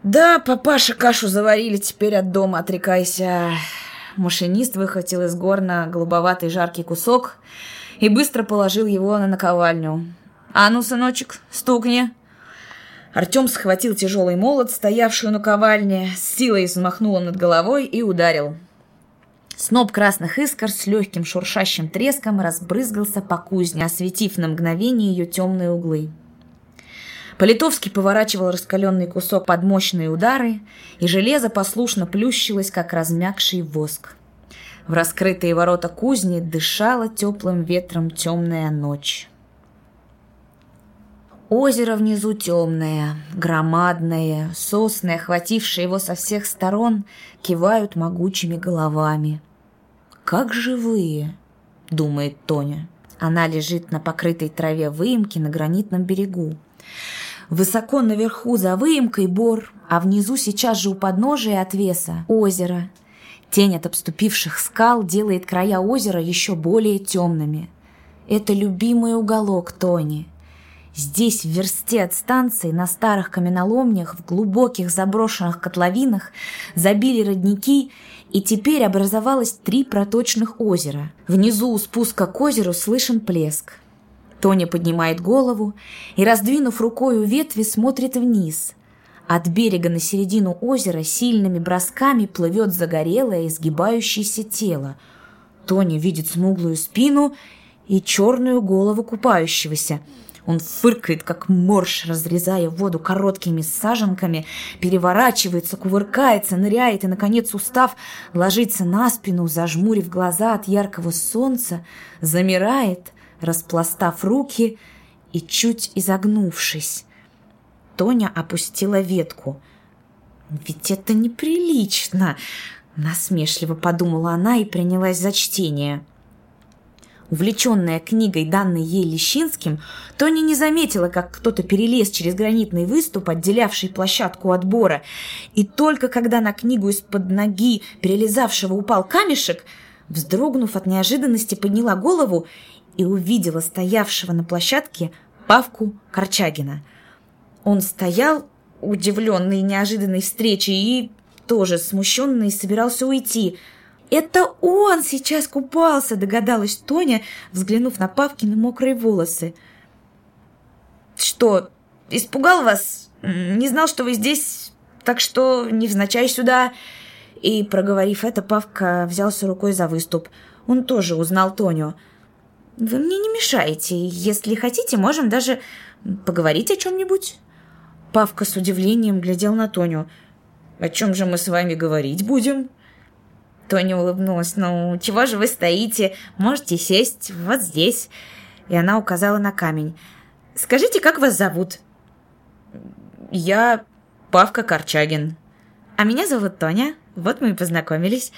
«Да, папаша кашу заварили, теперь от дома отрекайся». Машинист выхватил из горна голубоватый жаркий кусок и быстро положил его на наковальню. «А ну, сыночек, стукни!» Артем схватил тяжелый молот, стоявший на ковальне, с силой взмахнул над головой и ударил. Сноп красных искр с легким шуршащим треском разбрызгался по кузне, осветив на мгновение ее темные углы. Политовский поворачивал раскаленный кусок под мощные удары, и железо послушно плющилось, как размягший воск. В раскрытые ворота кузни дышала теплым ветром темная ночь. Озеро внизу темное, громадное, сосны, охватившие его со всех сторон, кивают могучими головами как живые», — думает Тоня. Она лежит на покрытой траве выемки на гранитном берегу. Высоко наверху за выемкой бор, а внизу сейчас же у подножия отвеса озеро. Тень от обступивших скал делает края озера еще более темными. Это любимый уголок Тони. Здесь, в версте от станции, на старых каменоломнях, в глубоких заброшенных котловинах, забили родники и теперь образовалось три проточных озера. Внизу у спуска к озеру слышен плеск. Тоня поднимает голову и, раздвинув рукою ветви, смотрит вниз. От берега на середину озера сильными бросками плывет загорелое изгибающееся тело. Тоня видит смуглую спину и черную голову купающегося – он фыркает, как морж, разрезая воду короткими саженками, переворачивается, кувыркается, ныряет и, наконец, устав, ложится на спину, зажмурив глаза от яркого солнца, замирает, распластав руки и чуть изогнувшись. Тоня опустила ветку. «Ведь это неприлично!» Насмешливо подумала она и принялась за чтение. Увлеченная книгой, данной ей Лещинским, Тоня не заметила, как кто-то перелез через гранитный выступ, отделявший площадку от бора. И только когда на книгу из-под ноги перелезавшего упал камешек, вздрогнув от неожиданности, подняла голову и увидела стоявшего на площадке Павку Корчагина. Он стоял, удивленный неожиданной встречей, и тоже смущенный собирался уйти – «Это он сейчас купался!» – догадалась Тоня, взглянув на Павкины мокрые волосы. «Что, испугал вас? Не знал, что вы здесь, так что невзначай сюда!» И, проговорив это, Павка взялся рукой за выступ. Он тоже узнал Тоню. «Вы мне не мешаете. Если хотите, можем даже поговорить о чем-нибудь». Павка с удивлением глядел на Тоню. «О чем же мы с вами говорить будем?» Тоня улыбнулась. «Ну, чего же вы стоите? Можете сесть вот здесь». И она указала на камень. «Скажите, как вас зовут?» «Я Павка Корчагин». «А меня зовут Тоня. Вот мы и познакомились».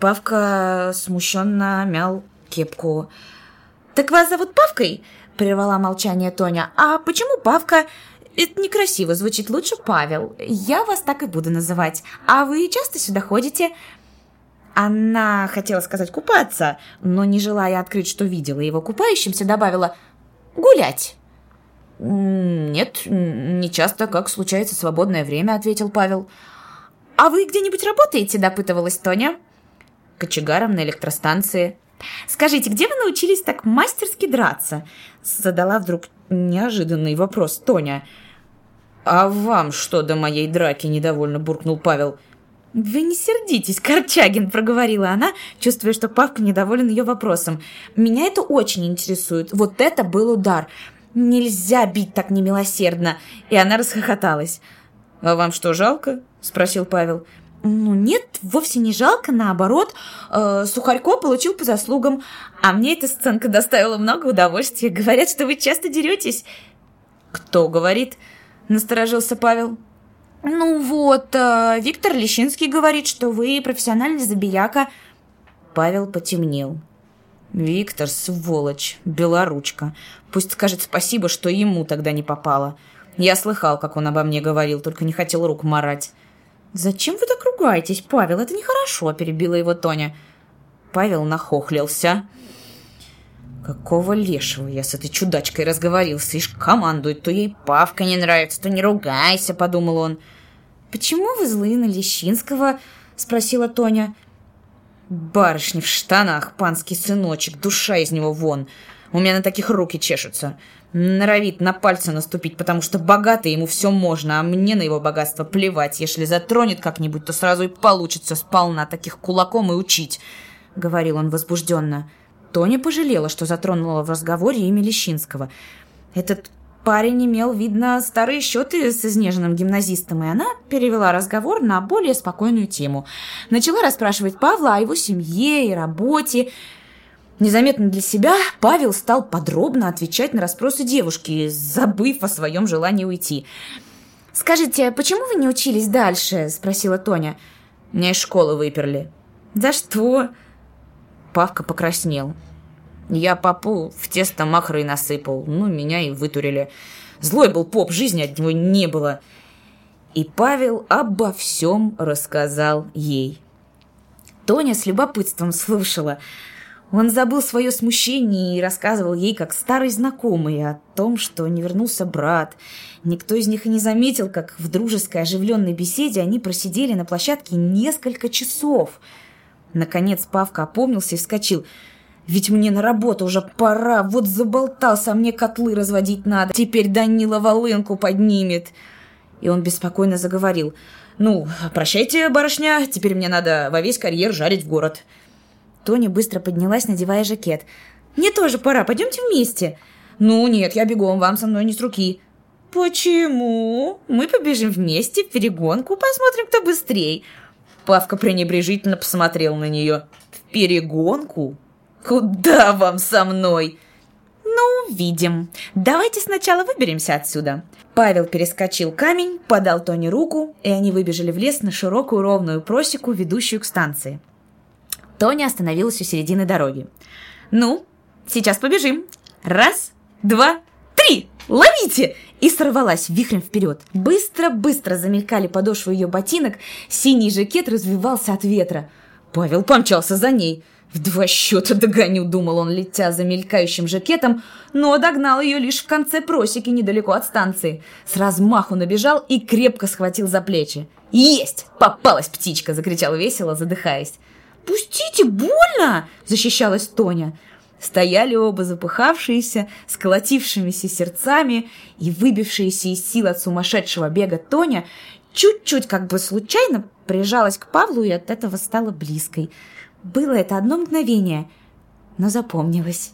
Павка смущенно мял кепку. «Так вас зовут Павкой?» – прервала молчание Тоня. «А почему Павка?» Это некрасиво, звучит лучше Павел. Я вас так и буду называть. А вы часто сюда ходите?» Она хотела сказать купаться, но, не желая открыть, что видела его купающимся, добавила «гулять». «Нет, не часто, как случается свободное время», — ответил Павел. «А вы где-нибудь работаете?» — допытывалась Тоня. «Кочегаром на электростанции». «Скажите, где вы научились так мастерски драться?» — задала вдруг неожиданный вопрос Тоня. «А вам что до моей драки?» — недовольно буркнул Павел. «Вы не сердитесь, Корчагин», — проговорила она, чувствуя, что Павка недоволен ее вопросом. «Меня это очень интересует. Вот это был удар. Нельзя бить так немилосердно». И она расхохоталась. «А вам что, жалко?» — спросил Павел. «Ну нет, вовсе не жалко, наоборот. Э, Сухарько получил по заслугам, а мне эта сценка доставила много удовольствия. Говорят, что вы часто деретесь». «Кто говорит?» — насторожился Павел. Ну вот, э, Виктор Лещинский говорит, что вы профессиональный забияка. Павел потемнел. Виктор, сволочь, белоручка. Пусть скажет спасибо, что ему тогда не попало. Я слыхал, как он обо мне говорил, только не хотел рук марать. «Зачем вы так ругаетесь, Павел? Это нехорошо», — перебила его Тоня. Павел нахохлился. Какого лешего я с этой чудачкой разговорился? Ишь командует, то ей Павка не нравится, то не ругайся, подумал он. «Почему вы злы на Лещинского?» — спросила Тоня. «Барышня в штанах, панский сыночек, душа из него вон. У меня на таких руки чешутся. Норовит на пальцы наступить, потому что богатый ему все можно, а мне на его богатство плевать. Если затронет как-нибудь, то сразу и получится сполна таких кулаком и учить», — говорил он возбужденно. Тоня пожалела, что затронула в разговоре имя Лещинского. Этот Парень имел, видно, старые счеты с изнеженным гимназистом, и она перевела разговор на более спокойную тему. Начала расспрашивать Павла о его семье и работе. Незаметно для себя Павел стал подробно отвечать на расспросы девушки, забыв о своем желании уйти. «Скажите, почему вы не учились дальше?» – спросила Тоня. «Меня из школы выперли». «За что?» Павка покраснел. Я попу в тесто махры насыпал. Ну, меня и вытурили. Злой был поп, жизни от него не было. И Павел обо всем рассказал ей. Тоня с любопытством слушала. Он забыл свое смущение и рассказывал ей, как старый знакомый, о том, что не вернулся брат. Никто из них и не заметил, как в дружеской оживленной беседе они просидели на площадке несколько часов. Наконец Павка опомнился и вскочил – ведь мне на работу уже пора, вот заболтался, а мне котлы разводить надо. Теперь Данила волынку поднимет. И он беспокойно заговорил. «Ну, прощайте, барышня, теперь мне надо во весь карьер жарить в город». Тоня быстро поднялась, надевая жакет. «Мне тоже пора, пойдемте вместе». «Ну нет, я бегом, вам со мной не с руки». «Почему? Мы побежим вместе в перегонку, посмотрим, кто быстрей». Павка пренебрежительно посмотрел на нее. «В перегонку? «Куда вам со мной?» «Ну, увидим. Давайте сначала выберемся отсюда». Павел перескочил камень, подал Тони руку, и они выбежали в лес на широкую ровную просеку, ведущую к станции. Тоня остановилась у середины дороги. «Ну, сейчас побежим. Раз, два, три! Ловите!» И сорвалась вихрем вперед. Быстро-быстро замелькали подошвы ее ботинок, синий жакет развивался от ветра. Павел помчался за ней. В два счета догоню, думал он, летя за мелькающим жакетом, но догнал ее лишь в конце просеки недалеко от станции. С размаху набежал и крепко схватил за плечи. «Есть! Попалась птичка!» – закричал весело, задыхаясь. «Пустите, больно!» – защищалась Тоня. Стояли оба запыхавшиеся, с колотившимися сердцами и выбившиеся из сил от сумасшедшего бега Тоня чуть-чуть как бы случайно прижалась к Павлу и от этого стала близкой. Было это одно мгновение, но запомнилось.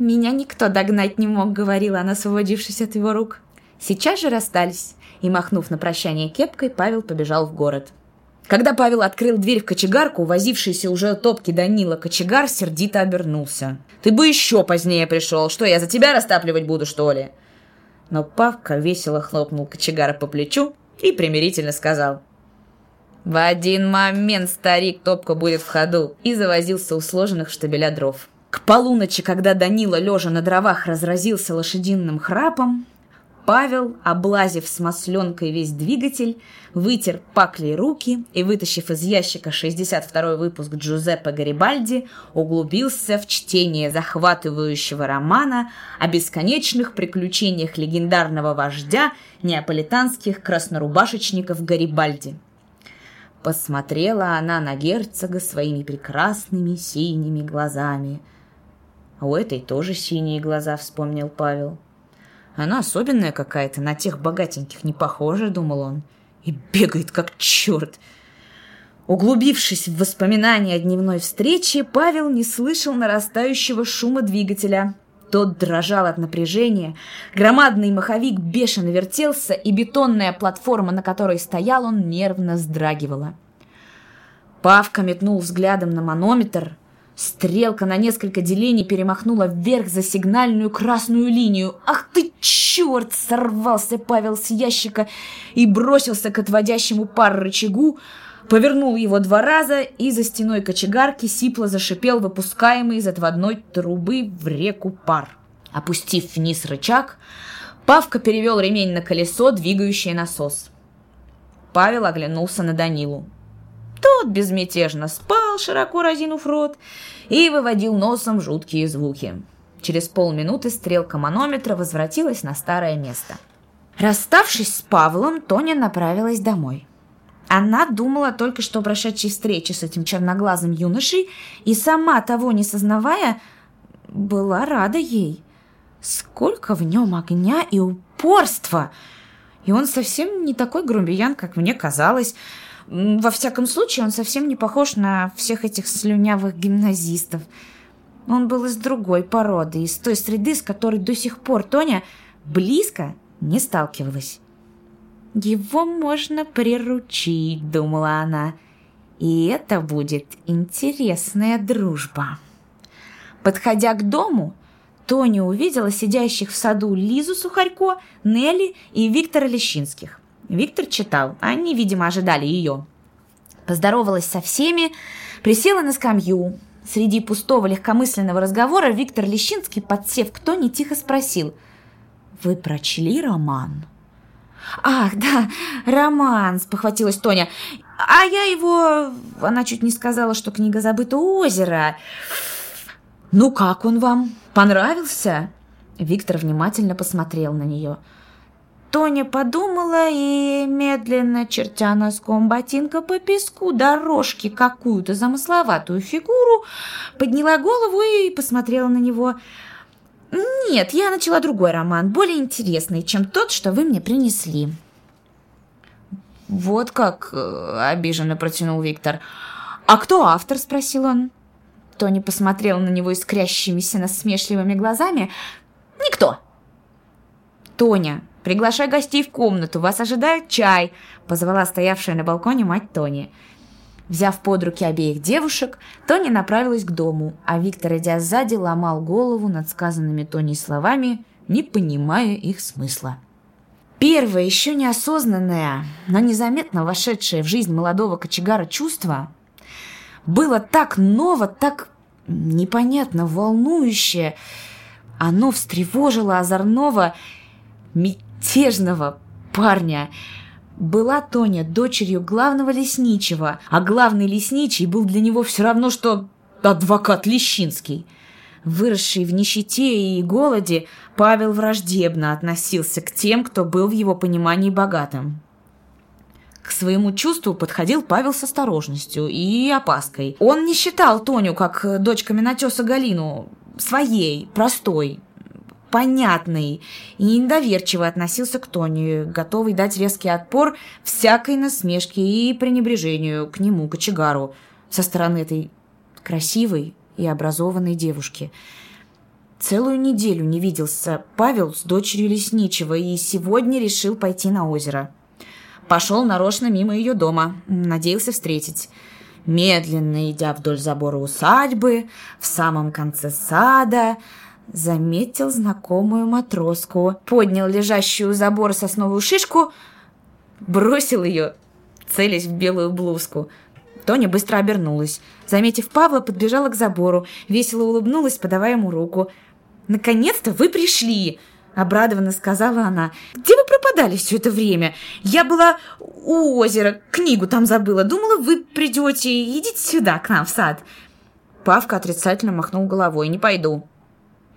«Меня никто догнать не мог», — говорила она, освободившись от его рук. Сейчас же расстались, и, махнув на прощание кепкой, Павел побежал в город. Когда Павел открыл дверь в кочегарку, возившийся уже топки Данила кочегар сердито обернулся. «Ты бы еще позднее пришел. Что, я за тебя растапливать буду, что ли?» Но Павка весело хлопнул кочегара по плечу и примирительно сказал. «В один момент старик топка будет в ходу» и завозился у сложенных штабеля дров. К полуночи, когда Данила, лежа на дровах, разразился лошадиным храпом, Павел, облазив с масленкой весь двигатель, вытер паклей руки и, вытащив из ящика 62-й выпуск Джузеппе Гарибальди, углубился в чтение захватывающего романа о бесконечных приключениях легендарного вождя неаполитанских краснорубашечников Гарибальди. Посмотрела она на герцога своими прекрасными синими глазами. А у этой тоже синие глаза, вспомнил Павел. Она особенная какая-то, на тех богатеньких не похожа, думал он. И бегает как черт. Углубившись в воспоминания о дневной встрече, Павел не слышал нарастающего шума двигателя. Тот дрожал от напряжения, громадный маховик бешено вертелся, и бетонная платформа, на которой стоял он, нервно вздрагивала. Павка метнул взглядом на манометр — Стрелка на несколько делений перемахнула вверх за сигнальную красную линию. «Ах ты, черт!» — сорвался Павел с ящика и бросился к отводящему пар рычагу, повернул его два раза и за стеной кочегарки сипло зашипел выпускаемый из отводной трубы в реку пар. Опустив вниз рычаг, Павка перевел ремень на колесо, двигающее насос. Павел оглянулся на Данилу. Тот безмятежно спал, широко разинув рот, и выводил носом жуткие звуки. Через полминуты стрелка манометра возвратилась на старое место. Расставшись с Павлом, Тоня направилась домой. Она думала только что о прошедшей встрече с этим черноглазым юношей и сама того не сознавая, была рада ей. Сколько в нем огня и упорства! И он совсем не такой грубиян, как мне казалось. Во всяком случае, он совсем не похож на всех этих слюнявых гимназистов. Он был из другой породы, из той среды, с которой до сих пор Тоня близко не сталкивалась. «Его можно приручить», — думала она, — «и это будет интересная дружба». Подходя к дому, Тоня увидела сидящих в саду Лизу Сухарько, Нелли и Виктора Лещинских. Виктор читал, они, видимо, ожидали ее. Поздоровалась со всеми, присела на скамью. Среди пустого легкомысленного разговора Виктор Лещинский, подсев к Тоне, тихо спросил. «Вы прочли роман?» «Ах, да, роман!» – спохватилась Тоня. «А я его...» Она чуть не сказала, что книга забыта у озера. «Ну как он вам? Понравился?» Виктор внимательно посмотрел на нее – Тоня подумала и, медленно чертя носком ботинка по песку дорожки какую-то замысловатую фигуру, подняла голову и посмотрела на него. «Нет, я начала другой роман, более интересный, чем тот, что вы мне принесли». «Вот как?» э, – обиженно протянул Виктор. «А кто автор?» – спросил он. Тони посмотрела на него искрящимися насмешливыми глазами. «Никто!» «Тоня, приглашай гостей в комнату, вас ожидает чай», — позвала стоявшая на балконе мать Тони. Взяв под руки обеих девушек, Тони направилась к дому, а Виктор, идя сзади, ломал голову над сказанными Тони словами, не понимая их смысла. Первое, еще неосознанное, но незаметно вошедшее в жизнь молодого кочегара чувство было так ново, так непонятно волнующее. Оно встревожило озорного, мятежного парня. Была Тоня дочерью главного лесничего, а главный лесничий был для него все равно, что адвокат Лещинский. Выросший в нищете и голоде, Павел враждебно относился к тем, кто был в его понимании богатым. К своему чувству подходил Павел с осторожностью и опаской. Он не считал Тоню, как дочь каменотеса Галину, своей, простой, понятный и недоверчиво относился к Тони, готовый дать резкий отпор всякой насмешке и пренебрежению к нему, кочегару, со стороны этой красивой и образованной девушки. Целую неделю не виделся Павел с дочерью лесничего и сегодня решил пойти на озеро. Пошел нарочно мимо ее дома, надеялся встретить. Медленно идя вдоль забора усадьбы, в самом конце сада, заметил знакомую матроску, поднял лежащую у забора сосновую шишку, бросил ее, целясь в белую блузку. Тоня быстро обернулась. Заметив Павла, подбежала к забору, весело улыбнулась, подавая ему руку. «Наконец-то вы пришли!» Обрадованно сказала она. «Где вы пропадали все это время? Я была у озера, книгу там забыла. Думала, вы придете. Идите сюда, к нам в сад». Павка отрицательно махнул головой. «Не пойду».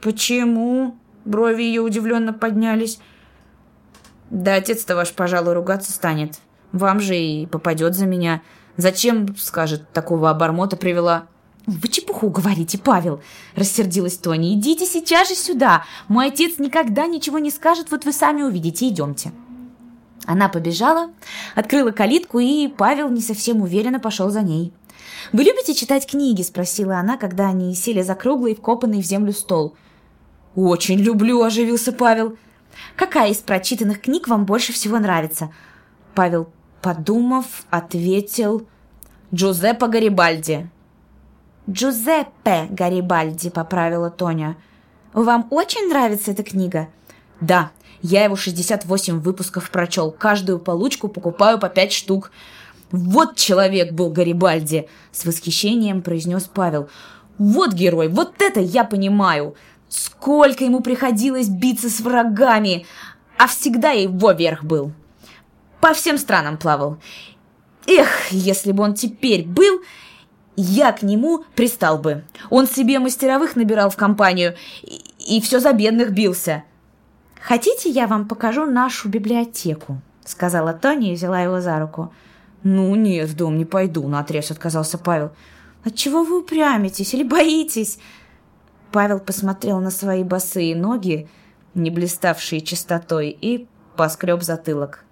«Почему?» Брови ее удивленно поднялись. «Да отец-то ваш, пожалуй, ругаться станет. Вам же и попадет за меня. Зачем, скажет, такого обормота привела?» «Вы чепуху говорите, Павел!» – рассердилась Тоня. «Идите сейчас же сюда! Мой отец никогда ничего не скажет, вот вы сами увидите. Идемте!» Она побежала, открыла калитку, и Павел не совсем уверенно пошел за ней. «Вы любите читать книги?» – спросила она, когда они сели за круглый, вкопанный в землю стол. «Очень люблю!» – оживился Павел. «Какая из прочитанных книг вам больше всего нравится?» Павел, подумав, ответил «Джузеппе Гарибальди». «Джузеппе Гарибальди», — поправила Тоня. «Вам очень нравится эта книга?» «Да, я его 68 выпусков прочел. Каждую получку покупаю по пять штук». «Вот человек был Гарибальди!» — с восхищением произнес Павел. «Вот герой, вот это я понимаю! Сколько ему приходилось биться с врагами, а всегда его верх был. По всем странам плавал. Эх, если бы он теперь был, я к нему пристал бы. Он себе мастеровых набирал в компанию и, и все за бедных бился. «Хотите, я вам покажу нашу библиотеку?» — сказала Тоня и взяла его за руку. «Ну нет, в дом не пойду», — наотрез отказался Павел. «Отчего вы упрямитесь или боитесь?» Павел посмотрел на свои босые ноги, не блиставшие чистотой, и поскреб затылок.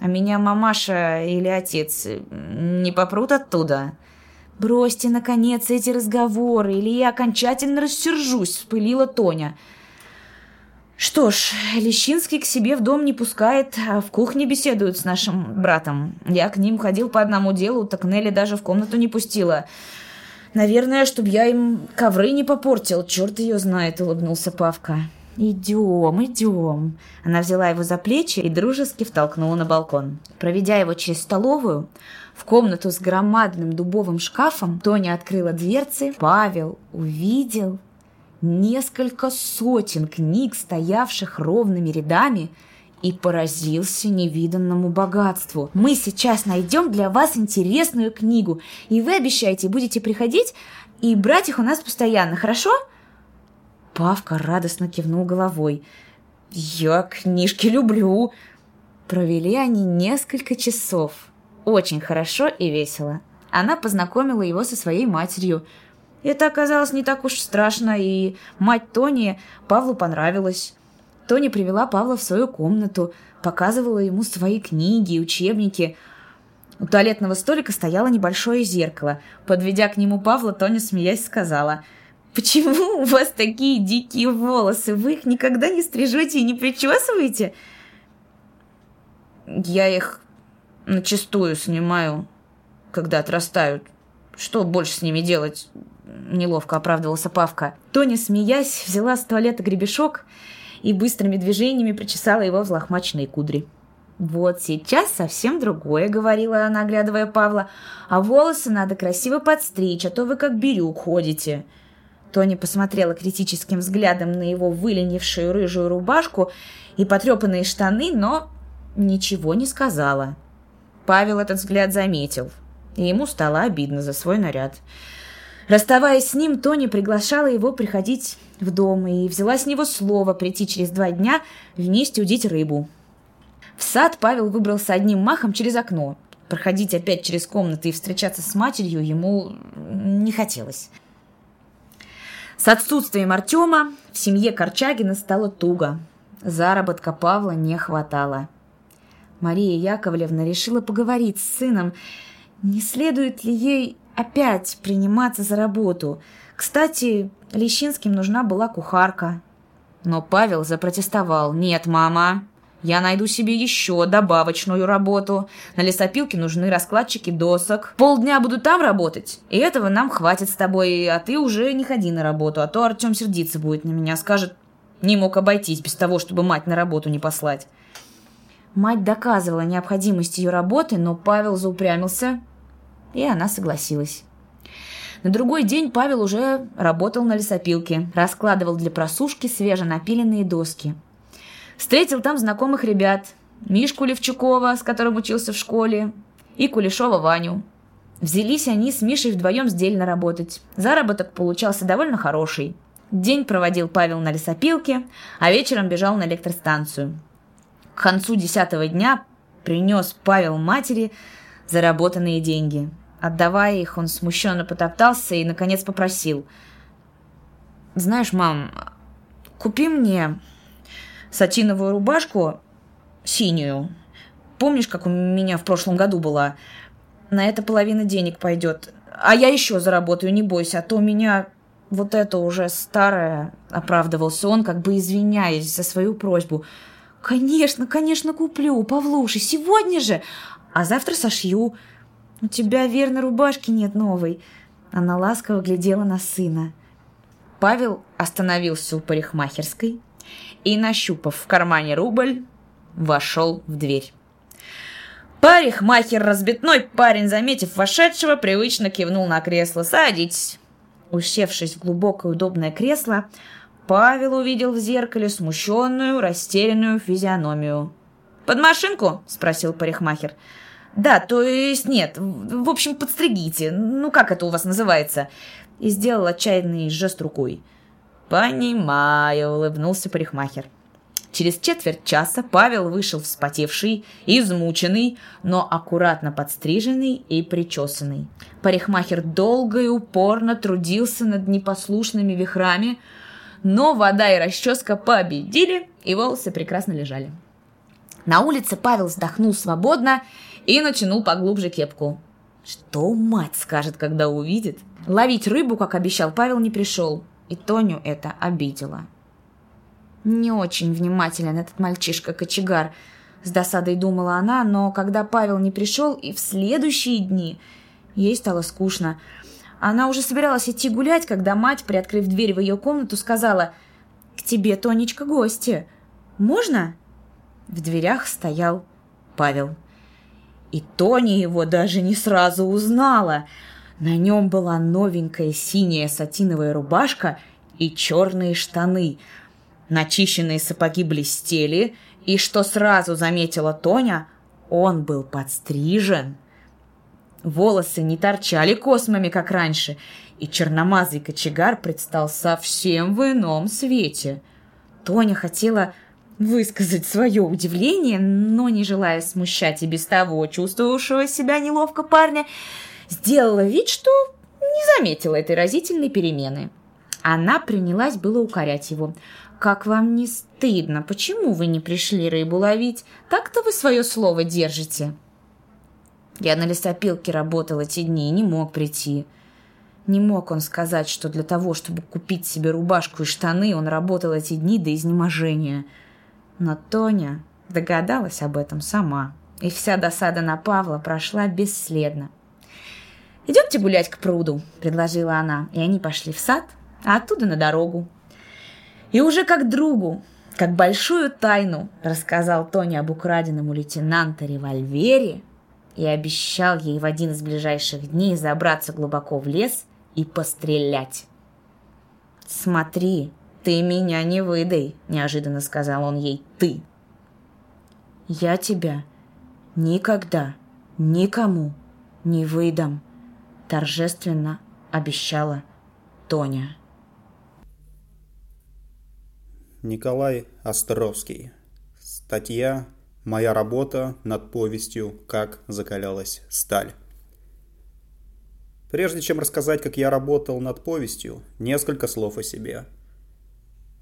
«А меня мамаша или отец не попрут оттуда?» «Бросьте, наконец, эти разговоры, или я окончательно рассержусь», — вспылила Тоня. Что ж, Лещинский к себе в дом не пускает, а в кухне беседуют с нашим братом. Я к ним ходил по одному делу, так Нелли даже в комнату не пустила. Наверное, чтобы я им ковры не попортил, черт ее знает, улыбнулся Павка. «Идем, идем». Она взяла его за плечи и дружески втолкнула на балкон. Проведя его через столовую, в комнату с громадным дубовым шкафом, Тоня открыла дверцы. Павел увидел несколько сотен книг, стоявших ровными рядами, и поразился невиданному богатству. «Мы сейчас найдем для вас интересную книгу, и вы обещаете, будете приходить и брать их у нас постоянно, хорошо?» Павка радостно кивнул головой. «Я книжки люблю!» Провели они несколько часов. Очень хорошо и весело. Она познакомила его со своей матерью. Это оказалось не так уж страшно, и мать Тони Павлу понравилась. Тони привела Павла в свою комнату, показывала ему свои книги, учебники. У туалетного столика стояло небольшое зеркало. Подведя к нему Павла, Тоня, смеясь, сказала, «Почему у вас такие дикие волосы? Вы их никогда не стрижете и не причесываете?» «Я их начистую снимаю, когда отрастают. Что больше с ними делать?» Неловко оправдывался Павка. Тоня, смеясь, взяла с туалета гребешок и быстрыми движениями причесала его взлохмаченные кудри. «Вот сейчас совсем другое», — говорила она, оглядывая Павла. «А волосы надо красиво подстричь, а то вы как бирюк ходите». Тони посмотрела критическим взглядом на его выленившую рыжую рубашку и потрепанные штаны, но ничего не сказала. Павел этот взгляд заметил, и ему стало обидно за свой наряд. Расставаясь с ним, Тони приглашала его приходить в дом и взяла с него слово прийти через два дня вместе удить рыбу. В сад Павел выбрался одним махом через окно. Проходить опять через комнаты и встречаться с матерью ему не хотелось. С отсутствием Артема в семье Корчагина стало туго. Заработка Павла не хватало. Мария Яковлевна решила поговорить с сыном, не следует ли ей опять приниматься за работу. Кстати, Лещинским нужна была кухарка. Но Павел запротестовал. «Нет, мама, я найду себе еще добавочную работу. На лесопилке нужны раскладчики досок. Полдня буду там работать, и этого нам хватит с тобой, а ты уже не ходи на работу, а то Артем сердиться будет на меня, скажет, не мог обойтись без того, чтобы мать на работу не послать. Мать доказывала необходимость ее работы, но Павел заупрямился, и она согласилась. На другой день Павел уже работал на лесопилке, раскладывал для просушки свеженапиленные доски – Встретил там знакомых ребят. Мишку Левчукова, с которым учился в школе, и Кулешова Ваню. Взялись они с Мишей вдвоем сдельно работать. Заработок получался довольно хороший. День проводил Павел на лесопилке, а вечером бежал на электростанцию. К концу десятого дня принес Павел матери заработанные деньги. Отдавая их, он смущенно потоптался и, наконец, попросил. «Знаешь, мам, купи мне сатиновую рубашку синюю. Помнишь, как у меня в прошлом году была? На это половина денег пойдет. А я еще заработаю, не бойся, а то у меня вот это уже старое, оправдывался он, как бы извиняясь за свою просьбу. Конечно, конечно, куплю, Павлуша, сегодня же, а завтра сошью. У тебя, верно, рубашки нет новой. Она ласково глядела на сына. Павел остановился у парикмахерской, и, нащупав в кармане рубль, вошел в дверь. Парикмахер, разбитной парень, заметив вошедшего, привычно кивнул на кресло. «Садитесь!» Усевшись в глубокое удобное кресло, Павел увидел в зеркале смущенную, растерянную физиономию. «Под машинку?» – спросил парикмахер. «Да, то есть нет. В общем, подстригите. Ну, как это у вас называется?» И сделал отчаянный жест рукой. «Понимаю», — улыбнулся парикмахер. Через четверть часа Павел вышел вспотевший, измученный, но аккуратно подстриженный и причесанный. Парикмахер долго и упорно трудился над непослушными вихрами, но вода и расческа победили, и волосы прекрасно лежали. На улице Павел вздохнул свободно и натянул поглубже кепку. Что мать скажет, когда увидит? Ловить рыбу, как обещал, Павел не пришел и Тоню это обидело. Не очень внимателен этот мальчишка-кочегар, с досадой думала она, но когда Павел не пришел и в следующие дни, ей стало скучно. Она уже собиралась идти гулять, когда мать, приоткрыв дверь в ее комнату, сказала «К тебе, Тонечка, гости. Можно?» В дверях стоял Павел. И Тоня его даже не сразу узнала – на нем была новенькая синяя сатиновая рубашка и черные штаны. Начищенные сапоги блестели, и, что сразу заметила Тоня, он был подстрижен. Волосы не торчали космами, как раньше, и черномазый кочегар предстал совсем в ином свете. Тоня хотела высказать свое удивление, но, не желая смущать и без того чувствовавшего себя неловко парня, сделала вид, что не заметила этой разительной перемены. Она принялась было укорять его. «Как вам не стыдно? Почему вы не пришли рыбу ловить? Так-то вы свое слово держите». Я на лесопилке работал эти дни и не мог прийти. Не мог он сказать, что для того, чтобы купить себе рубашку и штаны, он работал эти дни до изнеможения. Но Тоня догадалась об этом сама, и вся досада на Павла прошла бесследно. «Идемте гулять к пруду», — предложила она, и они пошли в сад, а оттуда на дорогу. И уже как другу, как большую тайну рассказал Тони об украденном у лейтенанта револьвере и обещал ей в один из ближайших дней забраться глубоко в лес и пострелять. «Смотри, ты меня не выдай», — неожиданно сказал он ей. «Ты». «Я тебя никогда никому не выдам», — торжественно обещала Тоня. Николай Островский. Статья «Моя работа над повестью «Как закалялась сталь». Прежде чем рассказать, как я работал над повестью, несколько слов о себе.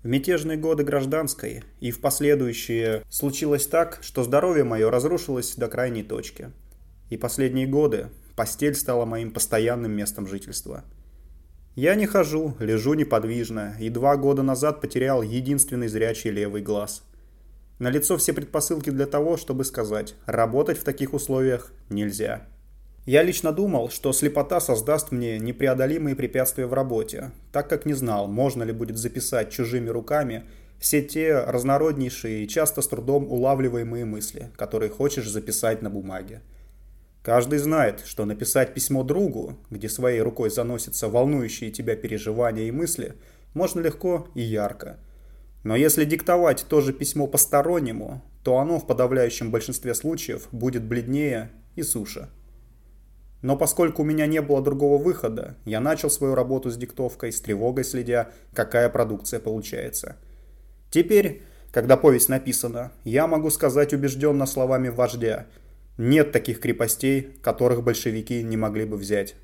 В мятежные годы гражданской и в последующие случилось так, что здоровье мое разрушилось до крайней точки. И последние годы постель стала моим постоянным местом жительства – я не хожу, лежу неподвижно, и два года назад потерял единственный зрячий левый глаз. На лицо все предпосылки для того, чтобы сказать, работать в таких условиях нельзя. Я лично думал, что слепота создаст мне непреодолимые препятствия в работе, так как не знал, можно ли будет записать чужими руками все те разнороднейшие и часто с трудом улавливаемые мысли, которые хочешь записать на бумаге. Каждый знает, что написать письмо другу, где своей рукой заносятся волнующие тебя переживания и мысли, можно легко и ярко. Но если диктовать то же письмо постороннему, то оно в подавляющем большинстве случаев будет бледнее и суше. Но поскольку у меня не было другого выхода, я начал свою работу с диктовкой, с тревогой следя, какая продукция получается. Теперь, когда повесть написана, я могу сказать убежденно словами вождя – нет таких крепостей, которых большевики не могли бы взять.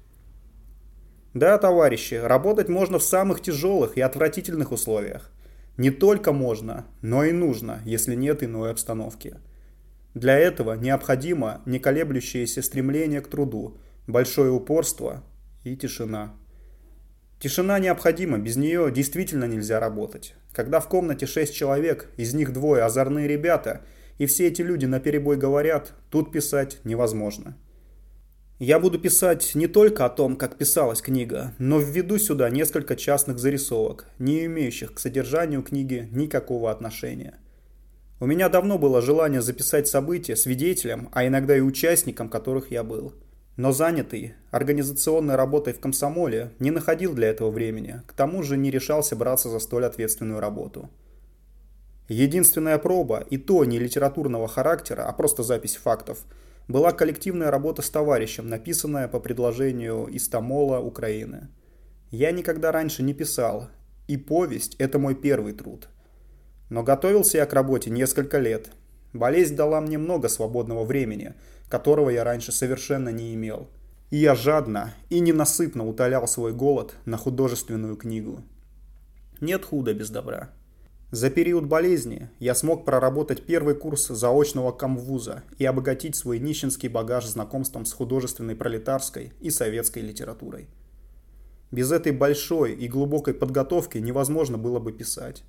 Да, товарищи, работать можно в самых тяжелых и отвратительных условиях. Не только можно, но и нужно, если нет иной обстановки. Для этого необходимо неколеблющееся стремление к труду, большое упорство и тишина. Тишина необходима, без нее действительно нельзя работать. Когда в комнате шесть человек, из них двое озорные ребята – и все эти люди на перебой говорят, тут писать невозможно. Я буду писать не только о том, как писалась книга, но введу сюда несколько частных зарисовок, не имеющих к содержанию книги никакого отношения. У меня давно было желание записать события свидетелем, а иногда и участником которых я был. Но занятый организационной работой в комсомоле не находил для этого времени, к тому же не решался браться за столь ответственную работу. Единственная проба, и то не литературного характера, а просто запись фактов, была коллективная работа с товарищем, написанная по предложению Истамола Украины. Я никогда раньше не писал, и повесть – это мой первый труд. Но готовился я к работе несколько лет. Болезнь дала мне много свободного времени, которого я раньше совершенно не имел. И я жадно и ненасытно утолял свой голод на художественную книгу. Нет худа без добра. За период болезни я смог проработать первый курс заочного комвуза и обогатить свой нищенский багаж знакомством с художественной пролетарской и советской литературой. Без этой большой и глубокой подготовки невозможно было бы писать.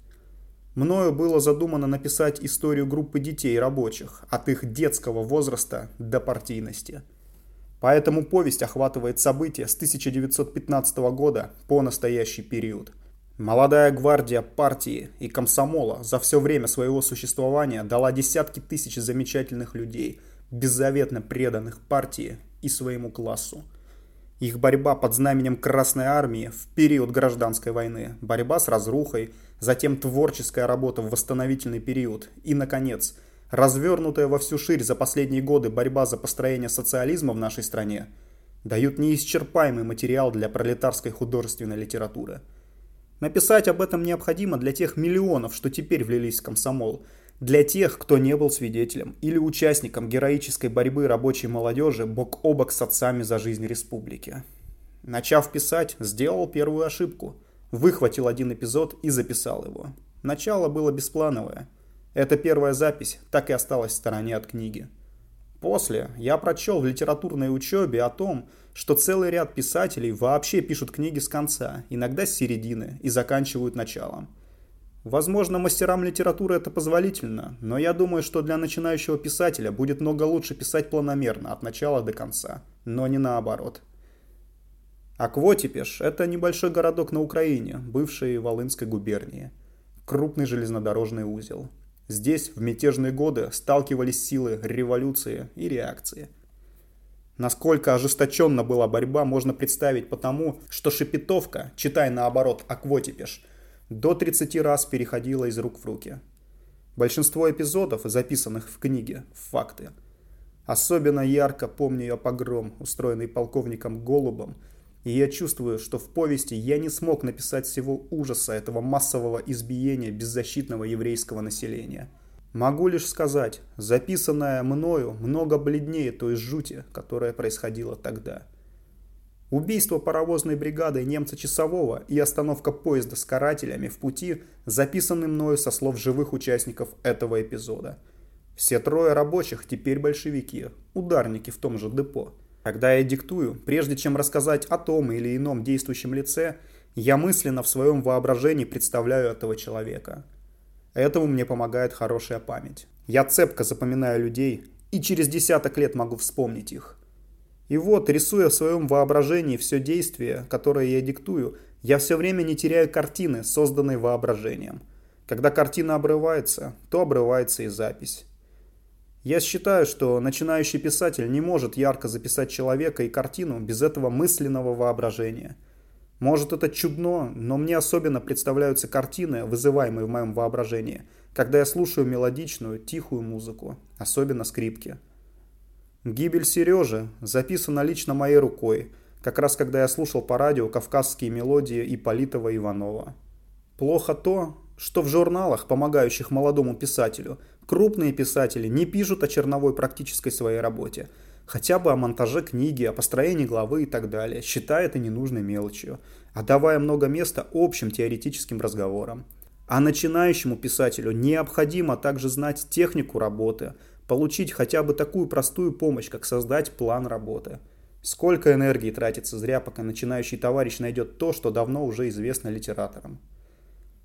Мною было задумано написать историю группы детей рабочих от их детского возраста до партийности. Поэтому повесть охватывает события с 1915 года по настоящий период – Молодая гвардия партии и комсомола за все время своего существования дала десятки тысяч замечательных людей, беззаветно преданных партии и своему классу. Их борьба под знаменем Красной Армии в период гражданской войны, борьба с разрухой, затем творческая работа в восстановительный период и, наконец, развернутая во всю ширь за последние годы борьба за построение социализма в нашей стране, дают неисчерпаемый материал для пролетарской художественной литературы – Написать об этом необходимо для тех миллионов, что теперь влились в комсомол, для тех, кто не был свидетелем или участником героической борьбы рабочей молодежи бок о бок с отцами за жизнь республики. Начав писать, сделал первую ошибку. Выхватил один эпизод и записал его. Начало было бесплановое. Эта первая запись так и осталась в стороне от книги. После я прочел в литературной учебе о том, что целый ряд писателей вообще пишут книги с конца, иногда с середины, и заканчивают началом. Возможно, мастерам литературы это позволительно, но я думаю, что для начинающего писателя будет много лучше писать планомерно, от начала до конца, но не наоборот. Аквотипеш – это небольшой городок на Украине, бывшей Волынской губернии. Крупный железнодорожный узел. Здесь в мятежные годы сталкивались силы революции и реакции – Насколько ожесточенно была борьба, можно представить потому, что шепетовка, читай наоборот аквотипеш, до 30 раз переходила из рук в руки. Большинство эпизодов, записанных в книге, факты. Особенно ярко помню я погром, устроенный полковником Голубом, и я чувствую, что в повести я не смог написать всего ужаса этого массового избиения беззащитного еврейского населения. Могу лишь сказать, записанное мною много бледнее той жути, которая происходила тогда. Убийство паровозной бригады немца часового и остановка поезда с карателями в пути записаны мною со слов живых участников этого эпизода. Все трое рабочих теперь большевики, ударники в том же депо. Когда я диктую, прежде чем рассказать о том или ином действующем лице, я мысленно в своем воображении представляю этого человека. Этому мне помогает хорошая память. Я цепко запоминаю людей и через десяток лет могу вспомнить их. И вот, рисуя в своем воображении все действие, которое я диктую, я все время не теряю картины, созданной воображением. Когда картина обрывается, то обрывается и запись. Я считаю, что начинающий писатель не может ярко записать человека и картину без этого мысленного воображения. Может это чудно, но мне особенно представляются картины, вызываемые в моем воображении, когда я слушаю мелодичную, тихую музыку, особенно скрипки. Гибель Сережи записана лично моей рукой, как раз когда я слушал по радио кавказские мелодии Ипполитова Иванова. Плохо то, что в журналах, помогающих молодому писателю, крупные писатели не пишут о черновой практической своей работе, хотя бы о монтаже книги, о построении главы и так далее, считая это ненужной мелочью, отдавая много места общим теоретическим разговорам. А начинающему писателю необходимо также знать технику работы, получить хотя бы такую простую помощь, как создать план работы. Сколько энергии тратится зря, пока начинающий товарищ найдет то, что давно уже известно литераторам.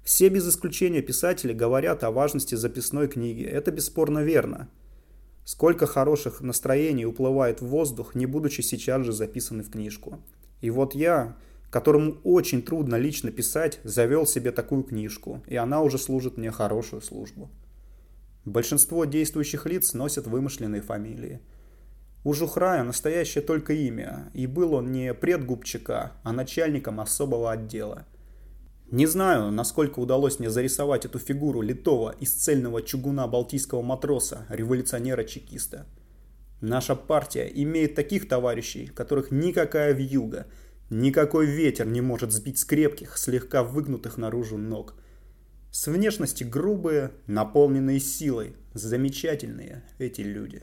Все без исключения писатели говорят о важности записной книги. Это бесспорно верно. Сколько хороших настроений уплывает в воздух, не будучи сейчас же записаны в книжку. И вот я, которому очень трудно лично писать, завел себе такую книжку, и она уже служит мне хорошую службу. Большинство действующих лиц носят вымышленные фамилии. У Жухрая настоящее только имя, и был он не предгубчика, а начальником особого отдела. Не знаю, насколько удалось мне зарисовать эту фигуру литого из цельного чугуна балтийского матроса, революционера-чекиста. Наша партия имеет таких товарищей, которых никакая вьюга, никакой ветер не может сбить с крепких, слегка выгнутых наружу ног – с внешности грубые, наполненные силой, замечательные эти люди.